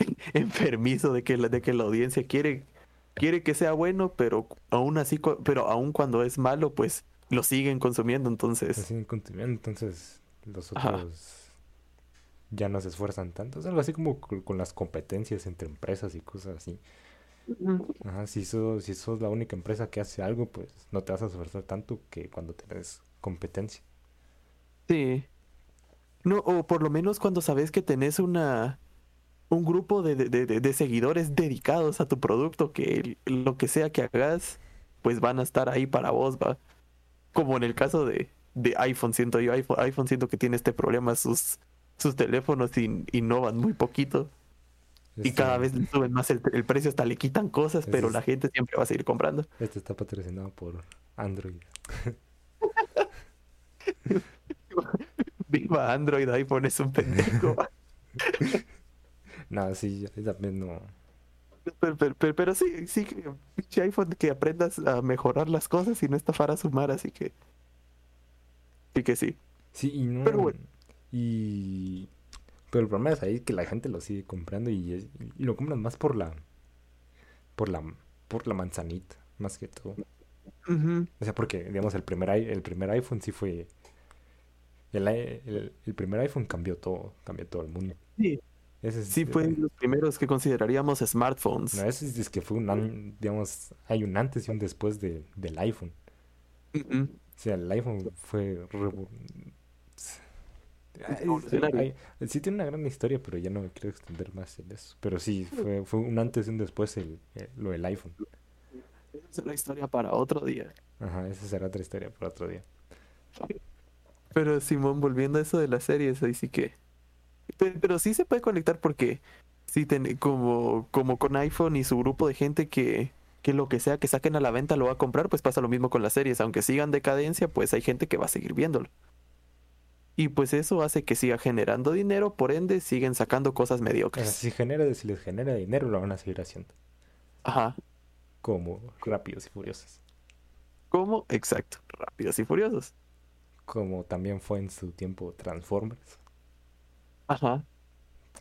enfermizo de que la, de que la audiencia quiere, quiere que sea bueno, pero aún así, pero aún cuando es malo, pues lo siguen consumiendo. Lo Entonces, siguen consumiendo, entonces los Ajá. otros ya no se esfuerzan tanto. Es algo así como co- con las competencias entre empresas y cosas así. Ajá, si sos, si sos la única empresa que hace algo, pues no te vas a esforzar tanto que cuando tenés competencia. sí. No, o por lo menos cuando sabes que tenés una un grupo de, de- de- de seguidores dedicados a tu producto, que lo que sea que hagas, pues van a estar ahí para vos, va. Como en el caso de, de iPhone, siento yo, iPhone, iPhone siento que tiene este problema, sus, sus teléfonos in- innovan muy poquito. Y Este, cada vez suben más el, el precio, hasta le quitan cosas, Ese pero la gente siempre va a seguir comprando. este está patrocinado por Android. viva Android, iPhone es un pendejo. No, sí, yo también no. pero, pero, pero, pero sí, sí, que pinche iPhone que aprendas a mejorar las cosas y no estafar a sumar, así que. Sí que sí. Sí, y no. Pero bueno. Y. Pero el problema es ahí que la gente lo sigue comprando y, es- y lo compran más por la. Por la. Por la manzanita, más que todo. O sea, porque, digamos, el primer, el primer iPhone sí fue. El, el, el primer iPhone cambió todo, cambió todo el mundo. Sí, Ese es, sí fue de los primeros que consideraríamos smartphones. No, ese es, es que fue un digamos, hay un antes y un después de, del iPhone. O sea, el iPhone fue... Ay, ay, sí tiene una gran historia, pero ya no me quiero extender más en eso. Pero sí, fue, fue un antes y un después el, el- lo del iPhone. Esa es una historia para otro día. Ajá, esa será otra historia para otro día. Pero Simón, volviendo a eso de las series, ahí sí que. Pe- Pero, sí se puede conectar porque sí ten- como, como con iPhone y su grupo de gente que, que lo que sea que saquen a la venta lo va a comprar, pues pasa lo mismo con las series. Aunque sigan decadencia, pues hay gente que va a seguir viéndolo. Y pues eso hace que siga generando dinero, por ende siguen sacando cosas mediocres. si genera, si les genera dinero, lo van a seguir haciendo. Ajá. Como Rápidos y Furiosos. ¿Cómo? Exacto. Rápidos y furiosos. Como también fue en su tiempo Transformers. Ajá.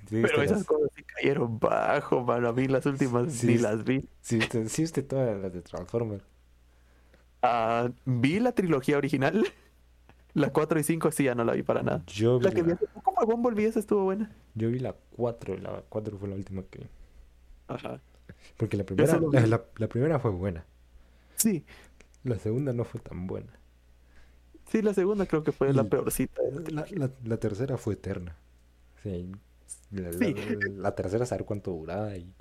¿Sí Pero esas las- cosas sí cayeron bajo, mano. A mí las últimas Sí, ni las vi. Sí, usted, sí, usted todas las de Transformers. Ah, vi la trilogía original. La 4 y 5 sí ya no la vi para nada. Yo vi La que vi la, hace poco fue Bumblebee, esa estuvo buena. yo vi la 4, y la 4 fue la última que vi. Ajá. Porque la primera, la, vi- la- la primera fue buena. Sí, La segunda no fue tan buena. sí, la segunda creo que fue la peorcita. La tercera fue eterna. Sí, la, la- Sí. la tercera saber cuánto duraba y...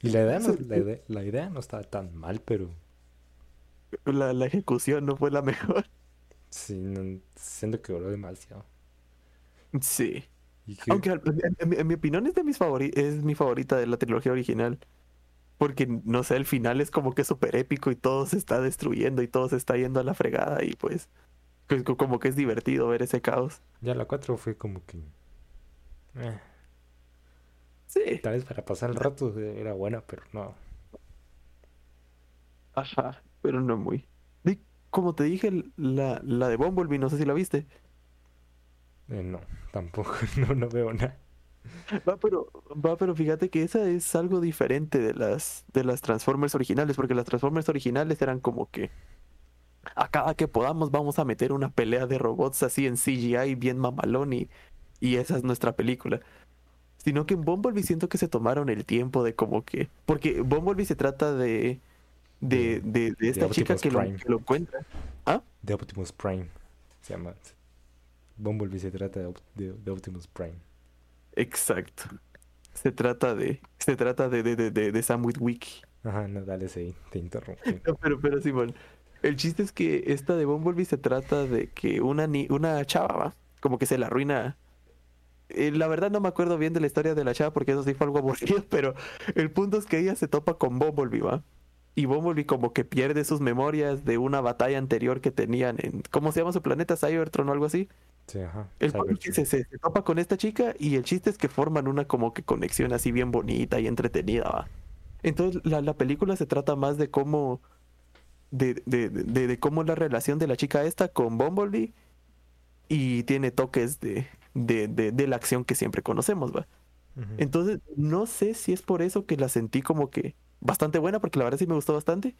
Y la idea, no, la, idea, la idea no estaba tan mal, pero La, la ejecución no fue la mejor. sí, no- siento que duró demasiado. Sí. Que- Aunque en, en mi- en mi opinión es de mis favori es mi favorita de la trilogía original. Porque, no sé, el final es como que súper épico y todo se está destruyendo y todo se está yendo a la fregada y pues, como que es divertido ver ese caos. ya la 4 fue como que... eh, Sí. tal vez para pasar el rato era buena, pero no. Ajá, pero no muy. Y como te dije, la, la de Bumblebee, no sé si la viste. Eh, no, tampoco, no, no veo nada. Va, pero, va, pero fíjate que esa es algo diferente de las, de las Transformers originales, porque las Transformers originales eran como que a cada que podamos vamos a meter una pelea de robots así en CGI bien mamalón y, y esa es nuestra película. Sino que en Bumblebee siento que se tomaron el tiempo de como que... Porque Bumblebee se trata de... De, de, de esta chica que lo, que lo encuentra. ¿Ah? De Optimus Prime. Se llama. Bumblebee se trata de, Op- de- de Optimus Prime. Exacto. Se trata de... Se trata de, de, de, de, de Sam Witwicky. Ajá, no, dale, sí, te interrumpí. No, pero, pero Simón, el chiste es que esta de Bumblebee se trata de que una, ni una chava, ¿va? como que se la arruina. Eh, la verdad no me acuerdo bien de la historia de la chava porque eso sí fue algo aburrido, pero el punto es que ella se topa con Bumblebee, ¿va? Y Bumblebee como que pierde sus memorias de una batalla anterior que tenían en... ¿Cómo se llama su planeta? Cybertron o algo así. Sí, ajá. El se, se- se topa con esta chica y el chiste es que forman una como que conexión así bien bonita y entretenida, ¿va? Entonces la, la película se trata más de cómo de, de, de, de cómo la relación de la chica esta con Bumblebee y tiene toques de, de, de, de la acción que siempre conocemos, ¿va? Entonces no sé si es por eso que la sentí como que bastante buena, porque la verdad sí me gustó bastante.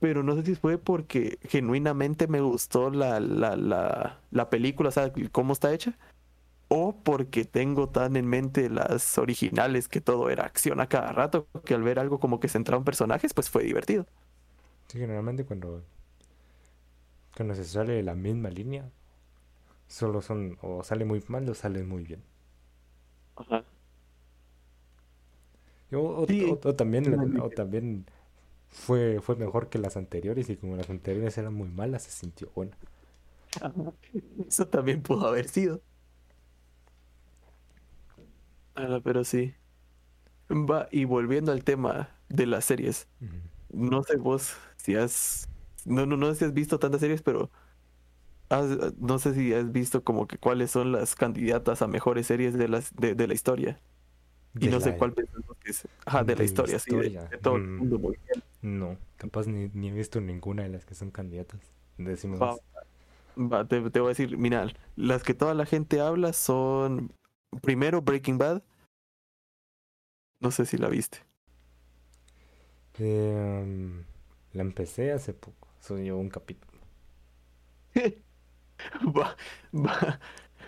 Pero no sé si fue porque genuinamente me gustó la, la, la, la película, o sea, cómo está hecha. O porque tengo tan en mente las originales que todo era acción a cada rato, que al ver algo como que centrado en personajes, pues fue divertido. Sí, generalmente cuando, cuando se sale de la misma línea, solo son o sale muy mal o sale muy bien. Ajá. O, o- Sí, o- o también, o también fue, fue mejor que las anteriores y como las anteriores eran muy malas, se sintió buena. Eso también pudo haber sido. Ah, pero sí. Va, y volviendo al tema de las series. No sé vos si has. No, no, no sé si has visto tantas series, pero. has- no sé si has visto como que cuáles son las candidatas a mejores series de las de, de la historia. Y De no sé cuál pensamos que es. Ajá, de, de la historia, sí, de, todo el mm. mundo mundial. No, capaz ni, ni he visto ninguna de las que son candidatas. Decimos, Va, va, te, te voy a decir, mira, las que toda la gente habla son primero Breaking Bad. No sé si la viste. Em, la empecé hace poco, solo llevo un capítulo. Va, va.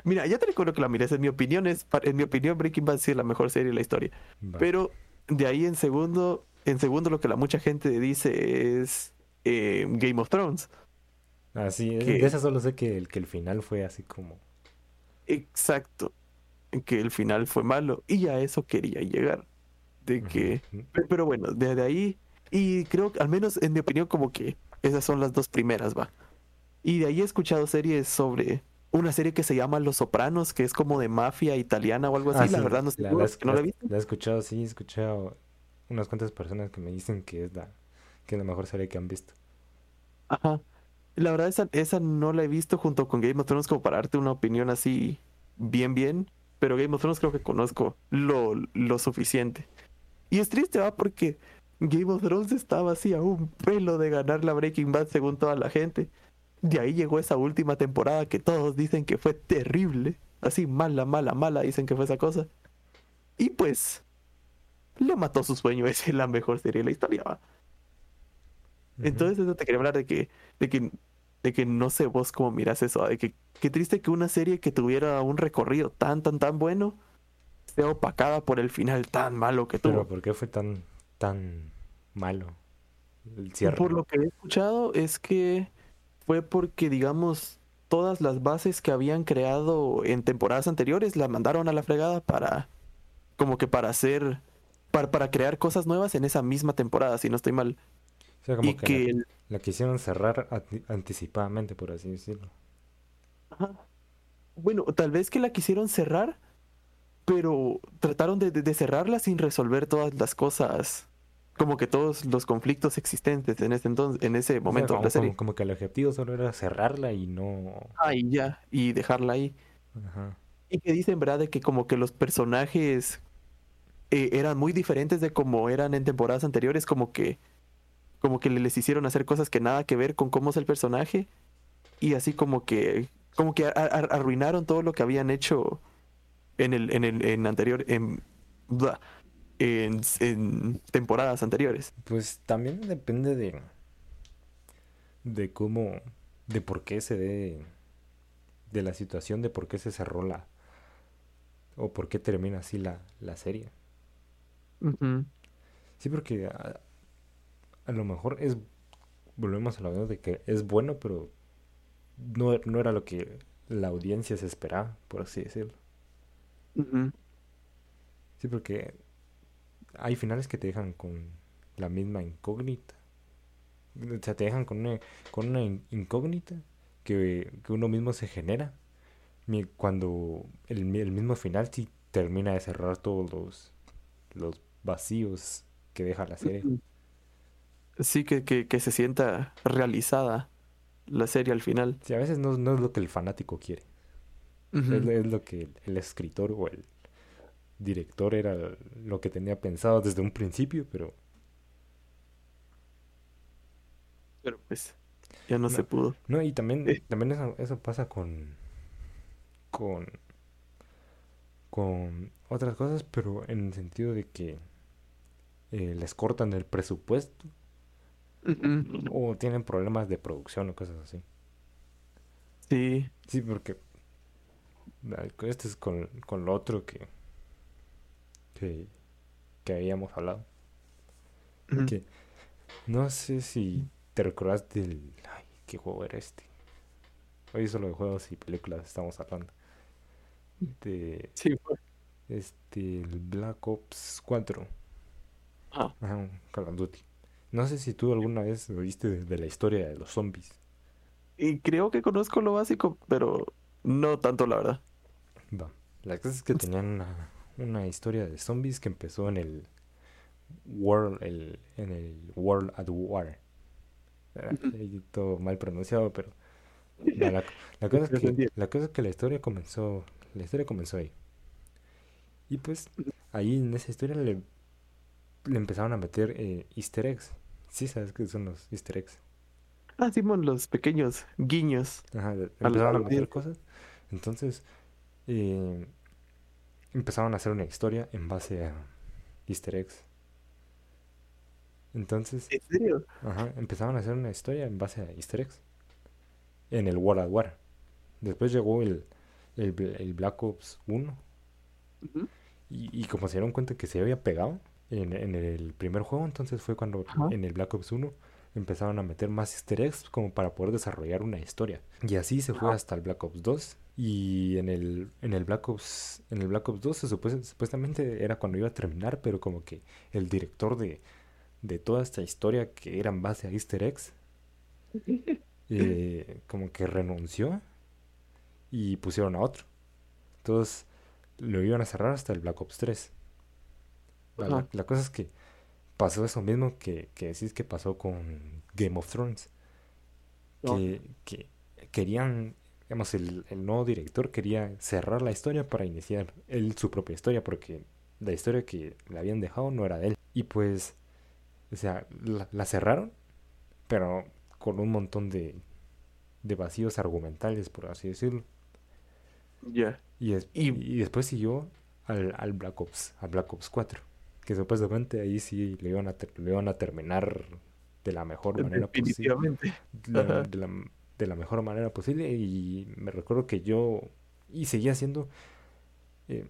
Mira, ya te recuerdo que la mires. En mi opinión, es, en mi opinión, Breaking Bad sí es la mejor serie de la historia. Va. Pero de ahí en segundo, en segundo lo que la mucha gente dice es eh, Game of Thrones. Así es, que- de esa solo sé que el, que el final fue así como... Exacto. Que el final fue malo. Y a eso quería llegar. De que. Pero bueno, desde ahí. Y creo que, al menos en mi opinión, como que esas son las dos primeras, va. Y de ahí he escuchado series sobre. Una serie que se llama Los Sopranos, que es como de mafia italiana o algo así. Ah, la verdad no estoy la, la, porque no la he visto. la he escuchado, sí, he escuchado unas cuantas personas que me dicen que es la, que es la mejor serie que han visto. Ajá. La verdad, esa, esa no la he visto junto con Game of Thrones como para darte una opinión así bien, bien. Pero Game of Thrones creo que conozco lo, lo suficiente. Y es triste, va, porque Game of Thrones estaba así a un pelo de ganar la Breaking Bad según toda la gente. De ahí llegó esa última temporada que todos dicen que fue terrible. Así mala, mala, mala, dicen que fue esa cosa. Y pues, le mató su sueño de ser la mejor serie de la historia, va. Entonces eso te quería hablar de que, de que, de que no sé vos cómo miras eso, de que qué triste que una serie que tuviera un recorrido tan, tan, tan bueno sea opacada por el final tan malo que Pero tuvo. ¿por qué fue tan, tan malo el cierre? Por lo que he escuchado es que fue porque, digamos, todas las bases que habían creado en temporadas anteriores las mandaron a la fregada para, como que para hacer, para, para crear cosas nuevas en esa misma temporada, si no estoy mal. O sea, como Y que que la, la quisieron cerrar anticipadamente, por así decirlo. Ajá. Bueno, tal vez que la quisieron cerrar, pero trataron de, de- de cerrarla sin resolver todas las cosas, como que todos los conflictos existentes en ese entonces, en ese O sea, momento de como, la serie. como- como que el objetivo solo era cerrarla y no... Ah, y ya, y dejarla ahí. Ajá. Y que dicen, ¿verdad? De que como que los personajes eh, eran muy diferentes de como eran en temporadas anteriores, como que, como que les hicieron hacer cosas que nada que ver con cómo es el personaje, y así como que, como que arruinaron todo lo que habían hecho en el, en el, en anterior, en, en temporadas anteriores. Pues también depende de... De cómo... De por qué se dé... De la situación, de por qué se cerró la... O por qué termina así la, la serie. Sí, porque a, a lo mejor es, volvemos a lo mismo de que es bueno, pero no, no era lo que la audiencia se esperaba, por así decirlo. Sí, porque hay finales que te dejan con la misma incógnita. O sea, te dejan con una, con una in- incógnita que, que uno mismo se genera. Cuando el, mi- el mismo final sí termina de cerrar todos los, los vacíos que deja la serie. Sí, que, que, que se sienta realizada la serie al final. Sí, a veces no, no es lo que el fanático quiere. Es, lo que el, el escritor o el director era lo que tenía pensado desde un principio, pero Pero pues ya no, No. se pudo. no, y también, Eh. también eso, eso pasa con con con otras cosas, pero en el sentido de que eh, les cortan el presupuesto o tienen problemas de producción o cosas así. Sí. Sí, porque esto es con, con lo otro que, que, que habíamos hablado. Que no sé si te recordás del... Ay, ¿qué juego era este? Hoy solo de juegos y películas estamos hablando. De Sí, fue. este, el Black Ops 4. Ah, Ajá, Call of Duty. No sé si tú alguna vez oíste de, de la historia de los zombies. y creo que conozco lo básico, pero no tanto, la verdad. Va. La cosa es que tenían una, una historia de zombies que empezó en el World, el, en el World at War. Ah, ahí todo mal pronunciado, pero La, la cosa es que, la cosa es que la historia comenzó, la historia comenzó ahí. Y pues ahí en esa historia le, le empezaron a meter eh, easter eggs. Sí, sabes qué son los easter eggs. Ah, Simón, los pequeños guiños. Ajá, empezaron a meter cosas. Entonces, eh, empezaron a hacer una historia en base a easter eggs. Entonces, ¿En serio? ajá, empezaron a hacer una historia en base a easter eggs. En el World at War. Después llegó el, el, Bl- el Black Ops 1. Ujú. Y, y como se dieron cuenta que se había pegado en, en el primer juego, entonces fue cuando en el Black Ops 1 empezaron a meter más easter eggs como para poder desarrollar una historia. Y así se fue hasta el Black Ops 2. Y en el, en el Black Ops, en el Black Ops 2 se supue- supuestamente era cuando iba a terminar, pero como que el director de, de toda esta historia que era en base a easter eggs, eh, como que renunció y pusieron a otro. Entonces lo iban a cerrar hasta el Black Ops 3. Va, La, cosa es que pasó eso mismo que, que decís que pasó con Game of Thrones. No. Que, que querían, digamos, el, el nuevo director quería cerrar la historia para iniciar él su propia historia, porque la historia que le habían dejado no era de él. Y pues, o sea, la, la cerraron, pero con un montón de, de vacíos argumentales, por así decirlo. Ya. Y, des- Y- y después siguió al, al Black Ops, al Black Ops 4, que supuestamente ahí sí lo iban a, ter- lo iban a terminar de la mejor manera posible. Definitivamente. De la. De la- mejor manera posible. Y me recuerdo que yo, y seguía haciendo, eh,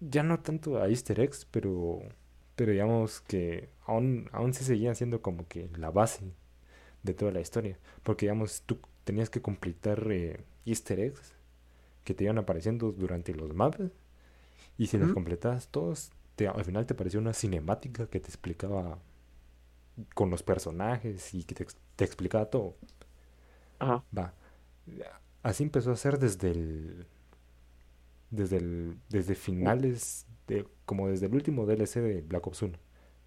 ya no tanto a Easter eggs, pero, pero digamos que aún, aún sí seguía siendo como que la base de toda la historia. Porque digamos, tú tenías que completar eh, Easter eggs que te iban apareciendo durante los mapas. Y si los completabas todos, te- al final te aparecía una cinemática que te explicaba con los personajes y que te, te explicaba todo. Ajá. Va. Así empezó a ser desde el. Desde el. Desde finales. De, como desde el último DLC de Black Ops 1.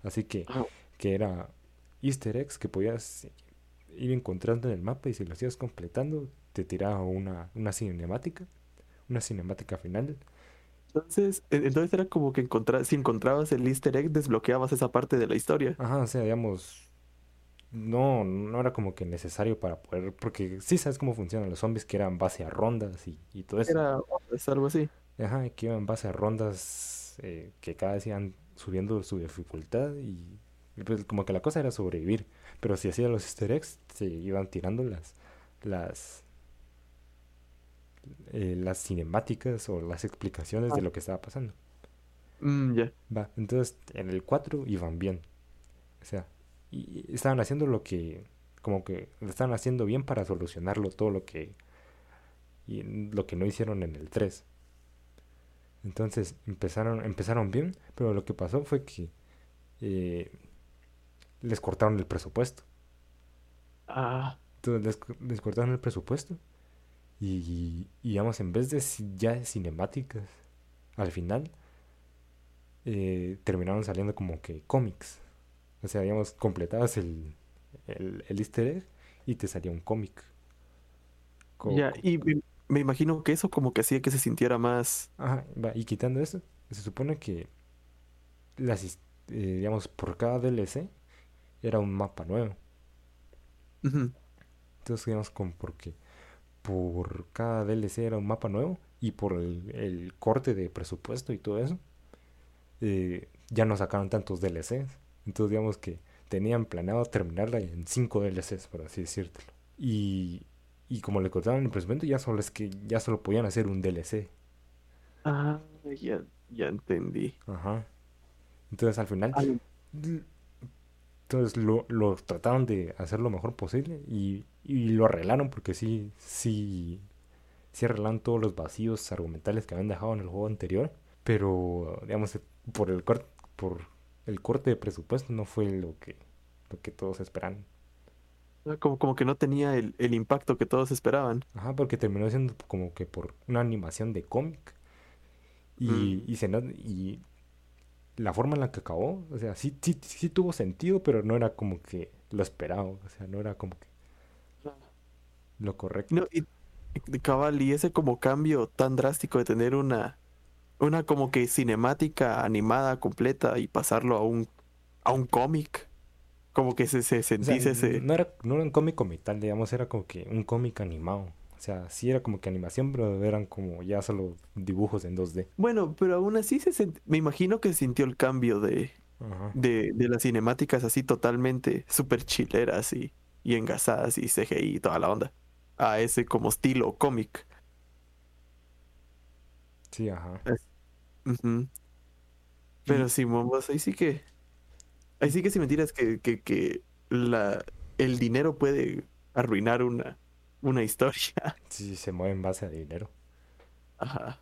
Así que. Ajá. Que era Easter eggs que podías ir encontrando en el mapa y si los ibas completando, te tiraba una, una cinemática. Una cinemática final. Entonces, e- entonces era como que encontrar, si encontrabas el easter egg, desbloqueabas esa parte de la historia. Ajá, o sea, digamos. No, no era como que necesario para poder. Porque sí sabes cómo funcionan los zombies que eran base a rondas y, y todo eso. Era es algo así. Ajá, que iban base a rondas eh, que cada vez iban subiendo su dificultad y, y pues como que la cosa era sobrevivir. Pero si hacía los easter eggs, se iban tirando las las eh, las cinemáticas o las explicaciones de Ah. lo que estaba pasando. Mm, ya. Va, entonces en el 4 iban bien. O sea, y estaban haciendo lo que como que lo estaban haciendo bien para solucionarlo todo lo que y lo que no hicieron en el 3. Entonces empezaron, empezaron bien, pero lo que pasó fue que eh, les cortaron el presupuesto. Ah, Entonces les, co- les cortaron el presupuesto y, y, digamos, en vez de ya cinemáticas, al final eh, terminaron saliendo como que cómics. O sea, digamos, completabas el, el, el easter egg y te salía un cómic. Co- ya. Y me, me imagino que eso como que hacía que se sintiera más. Ajá, va, y quitando eso, se supone que las, eh, digamos, por cada DLC era un mapa nuevo. Entonces, digamos, como porque por cada DLC era un mapa nuevo y por el, el corte de presupuesto y todo eso, eh, ya no sacaron tantos DLCs. Entonces, digamos que tenían planeado terminarla en 5 DLCs, por así decirlo. Y, y como le cortaron el presupuesto, ya solo es que ya solo podían hacer un DLC. Ah, ya, ya entendí. Ajá. Entonces, al final, entonces lo, lo trataron de hacer lo mejor posible y, y lo arreglaron porque sí, sí, sí arreglaron todos los vacíos argumentales que habían dejado en el juego anterior, pero digamos por el por el corte de presupuesto no fue lo que lo que todos esperaban. como, como que no tenía el, el impacto que todos esperaban. Ajá, porque terminó siendo como que por una animación de cómic y, Mm. y se y la forma en la que acabó, o sea, sí, sí, sí tuvo sentido, pero no era como que lo esperado, o sea, no era como que lo correcto. No, y, y cabal, y ese como cambio tan drástico de tener una, una como que cinemática animada completa y pasarlo a un, a un cómic. Como que se, se O sea, sentís ese. no era, no era un cómic como tal, digamos, era como que un cómic animado. O sea, sí era como que animación, pero eran como ya solo dibujos en 2D. Bueno, pero aún así se sent- me imagino que sintió el cambio de, de, de las cinemáticas así totalmente súper chileras y, y engasadas y CGI y toda la onda. A ese como estilo cómic. Sí, ajá. Ujú. Pero Simón, vos ahí sí que. Ahí sí que sin mentiras que, que, que la, el dinero puede arruinar una, una historia. Sí, se mueve en base a dinero. Ajá.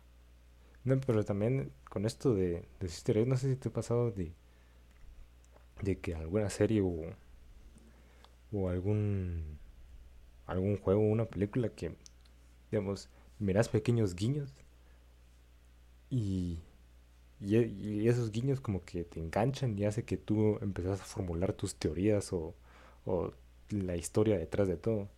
No, pero también con esto de, de Easter no sé si te ha pasado de, de que alguna serie o, o algún, algún juego o una película que, digamos, miras pequeños guiños y, y, y esos guiños como que te enganchan y hace que tú empezás a formular tus teorías o, o la historia detrás de todo.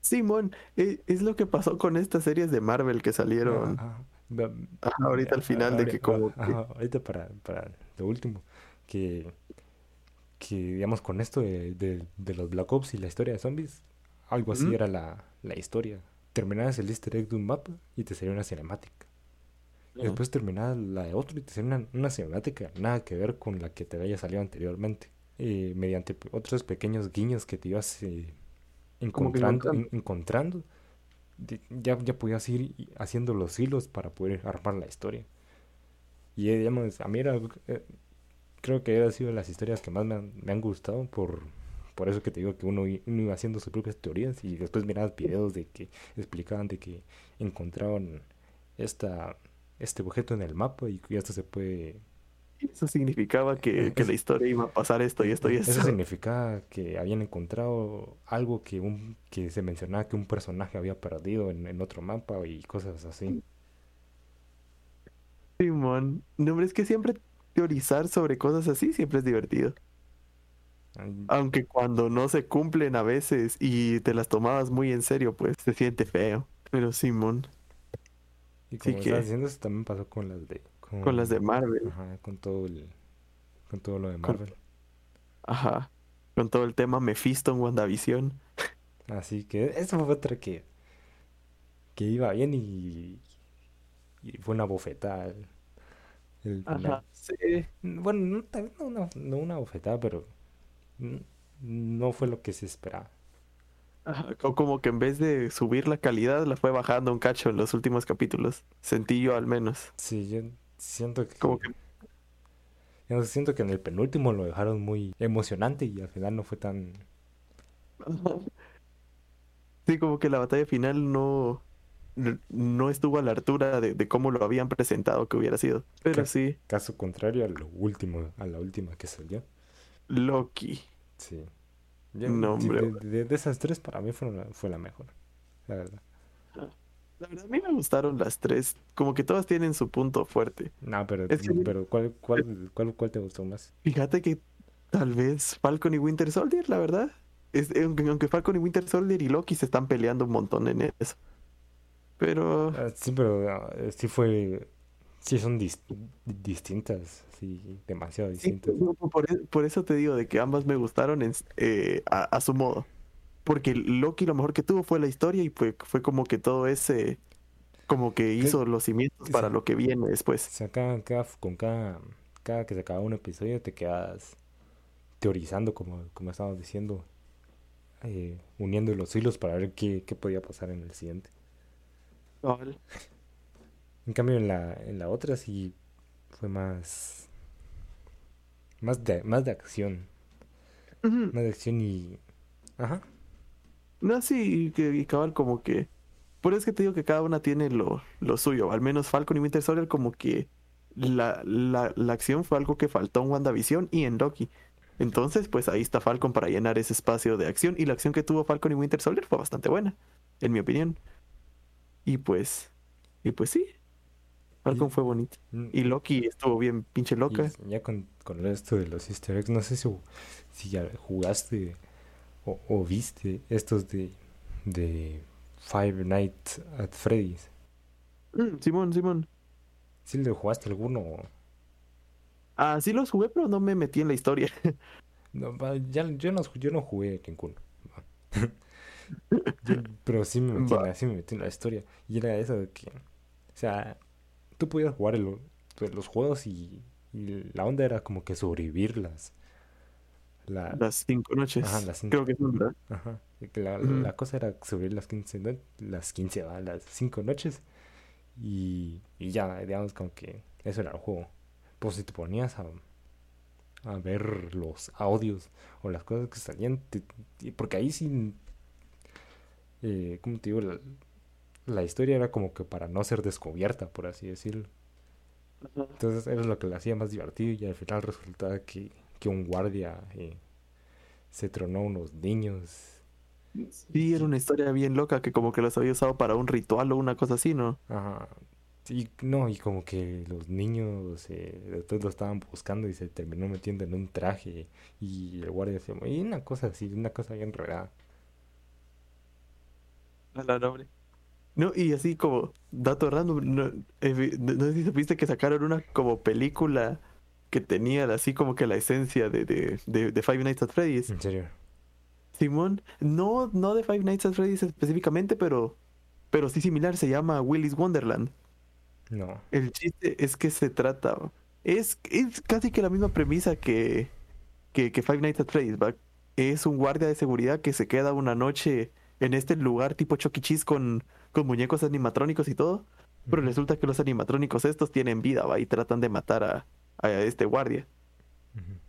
Simón, e- es, lo que pasó con estas series de Marvel que salieron Ajá, va- ajá, ahorita al final de que como que- ahorita para, para lo último, que, que digamos con esto de, de- de los Black Ops y la historia de zombies, algo así era la, la historia. Terminabas el easter egg de un mapa y te salía una cinemática. Y después terminabas la de otro y te salía una, una cinemática nada que ver con la que te había salido anteriormente. Eh, mediante otros pequeños guiños que te ibas eh, encontrando, encontrando. en- encontrando, de- ya, ya podías ir haciendo los hilos para poder armar la historia. Y eh, digamos, a mí era, eh, creo que ha sido de las historias que más me han, me han gustado por, por eso que te digo que uno, uno iba haciendo sus propias teorías y después mirabas videos de que explicaban de que encontraban esta, este objeto en el mapa y esto se puede Eso significaba que, Eh, que la historia iba a pasar esto y esto y Eso eso. significaba que habían encontrado algo que un que se mencionaba que un personaje había perdido en, en otro mapa y cosas así. Simón, no, hombre, es que siempre teorizar sobre cosas así siempre es divertido. Aunque cuando no se cumplen a veces y te las tomabas muy en serio, pues se siente feo. Pero Simón, Y sí como que- estaba diciendo, eso también pasó con las de con las de Marvel, ajá, con todo el con todo lo de Con- Marvel. ajá, con todo el tema Mephisto en WandaVision. Así que eso fue otra que que iba bien y, y fue una bofetada el, el sí. Bueno, no, no una, no una bofetada, pero no fue lo que se esperaba. O como que en vez de subir la calidad, la fue bajando un cacho en los últimos capítulos. Sentí yo al menos. Sí, yo siento que, Como que yo siento que en el penúltimo lo dejaron muy emocionante y al final no fue tan... Sí, como que la batalla final no, no estuvo a la altura de, de cómo lo habían presentado que hubiera sido. Pero sí, Caso contrario a lo último, a la última que salió. Loki. Sí. Yo- No, hombre. de, de- de esas tres para mí fue la, fue la mejor, la verdad. La verdad, a mí me gustaron las tres. Como que todas tienen su punto fuerte. No, pero, Es que- pero ¿cuál, cuál, cuál, cuál te gustó más? Fíjate que tal vez Falcon y Winter Soldier, la verdad. Es, aunque, aunque Falcon y Winter Soldier y Loki se están peleando un montón en eso. Pero Ah, sí, pero ah, sí fue... Sí son dis- distintas, sí, demasiado sí, distintas. por, e- por eso te digo de que ambas me gustaron en eh, a, a su modo. Porque Loki lo mejor que tuvo fue la historia y fue, fue como que todo ese, como que hizo los cimientos sí. para lo que viene O después. sea, cada, cada- con cada, cada que se acaba un episodio te quedas teorizando, como, como estábamos diciendo, eh, uniendo los hilos para ver qué, qué podía pasar en el siguiente. Cabal. En cambio, en la, en la otra sí fue más, más de, más de acción, más de acción y... Ajá, No, sí, y que y cabal como que... Por eso es que te digo que cada una tiene lo, lo suyo. Al menos Falcon y Winter Soldier como que la, la, la acción fue algo que faltó en WandaVision y en Loki. Entonces, pues ahí está Falcon para llenar ese espacio de acción. Y la acción que tuvo Falcon y Winter Soldier fue bastante buena, en mi opinión. Y pues... Y pues sí. Falcon fue bonito. Mm, Y Loki estuvo bien pinche y loca. ya con, con esto de los easter eggs, no sé si, si ya jugaste o, o viste estos de de Five Nights at Freddy's. Mm, Simón, Simón. ¿Sí le jugaste alguno? Ah, sí los jugué, pero no me metí en la historia. No, ya, yo, no, yo no jugué ninguno. Yo- pero sí me, metí sí me metí en la historia. Y era eso de que, o sea, tú podías jugar el- los juegos y, y la onda era como que sobrevivir las... La, Las cinco noches. Ajá, las cinco. Creo que son, ¿verdad? Ajá. La, cosa era sobrevivir las 15, no- las 15, va, las 5 noches. Y, y ya, digamos, como que eso era el juego. Pues si te ponías a, a ver los audios o las cosas que salían, te- te- porque ahí sí, eh, ¿cómo te digo? La, la historia era como que para no ser descubierta, por así decirlo. Entonces era lo que lo hacía más divertido y al final resultaba que, que un guardia eh, se tronó a unos niños. Sí, era una historia bien loca que como que los había usado para un ritual o una cosa así, ¿no? Ajá. Sí, no, y como que los niños eh, después lo estaban buscando y se terminó metiendo en un traje y el guardia se... Y una cosa así, una cosa bien rara. A la nombre. No, y así como dato random, no, eh, no- no sé si supiste que sacaron una como película que tenía así como que la esencia de, de, de, de Five Nights at Freddy's. En serio. Simón, no, no de Five Nights at Freddy's específicamente, pero, pero sí similar, se llama Willy's Wonderland. No. El chiste es que se trata, es, es casi que la misma premisa que, que, que Five Nights at Freddy's, ¿va? Es un guardia de seguridad que se queda una noche en este lugar tipo Chuck E. Cheese con, con muñecos animatrónicos y todo, pero resulta que los animatrónicos estos tienen vida, ¿va? Y tratan de matar a, a este guardia.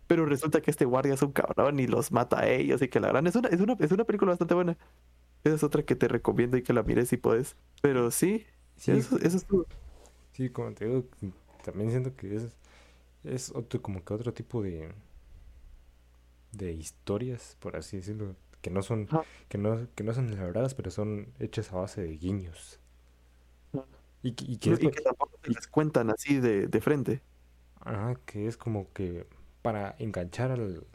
Pero resulta que este guardia es un cabrón y los mata a ellos y que la gran... Es una, es una, es una película bastante buena. Esa es otra que te recomiendo y que la mires si puedes. Pero sí, Sí, eso, eso es todo. sí, como te digo, también siento que es, es otro, como que otro tipo de, de historias, por así decirlo, que no son, que no, que no son elaboradas, pero son hechas a base de guiños. Y, que- y que Y es que tampoco te las cuentan así de, de frente. Ajá, que es como que para enganchar al,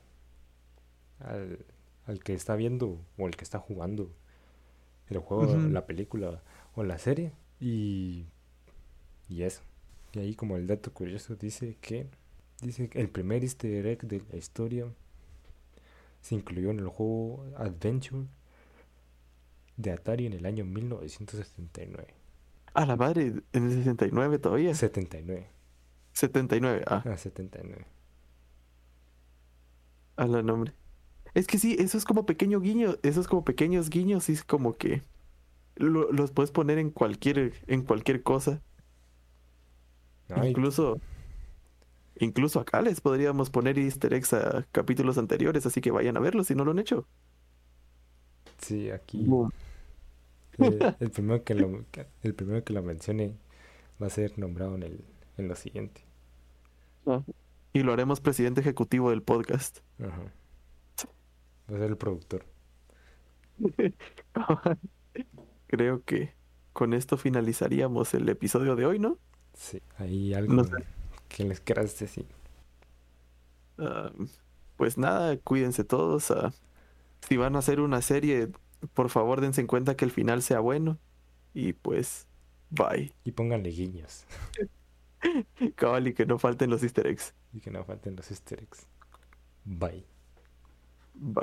al, al que está viendo o el que está jugando el juego, la película o la serie y, y eso. Y ahí como el dato curioso dice que dice que el primer easter egg de la historia se incluyó en el juego Adventure de Atari en el año 1979. A la madre, en el 69 todavía. 79. 79, ah, Ah, 79. a la nombre. Es que sí, eso es como pequeño guiño, esos como pequeños guiños, y es como que lo- los puedes poner en cualquier, en cualquier cosa. Incluso, incluso acá les podríamos poner easter eggs a capítulos anteriores, así que vayan a verlos si no lo han hecho. sí, aquí eh, el primero que lo el primero que lo mencione va a ser nombrado en el en lo siguiente. Y lo haremos presidente ejecutivo del podcast. Ajá. Va a ser el productor. Creo que con esto finalizaríamos el episodio de hoy, ¿no? Sí, ahí algo No sé. Que les quieras decir. Ah, pues nada, cuídense todos. ah, si van a hacer una serie, por favor dense en cuenta que el final sea bueno. Y pues, bye. Y pónganle guiños Cabal, y que no falten los easter eggs. y que no falten los easter eggs. Bye. Bye.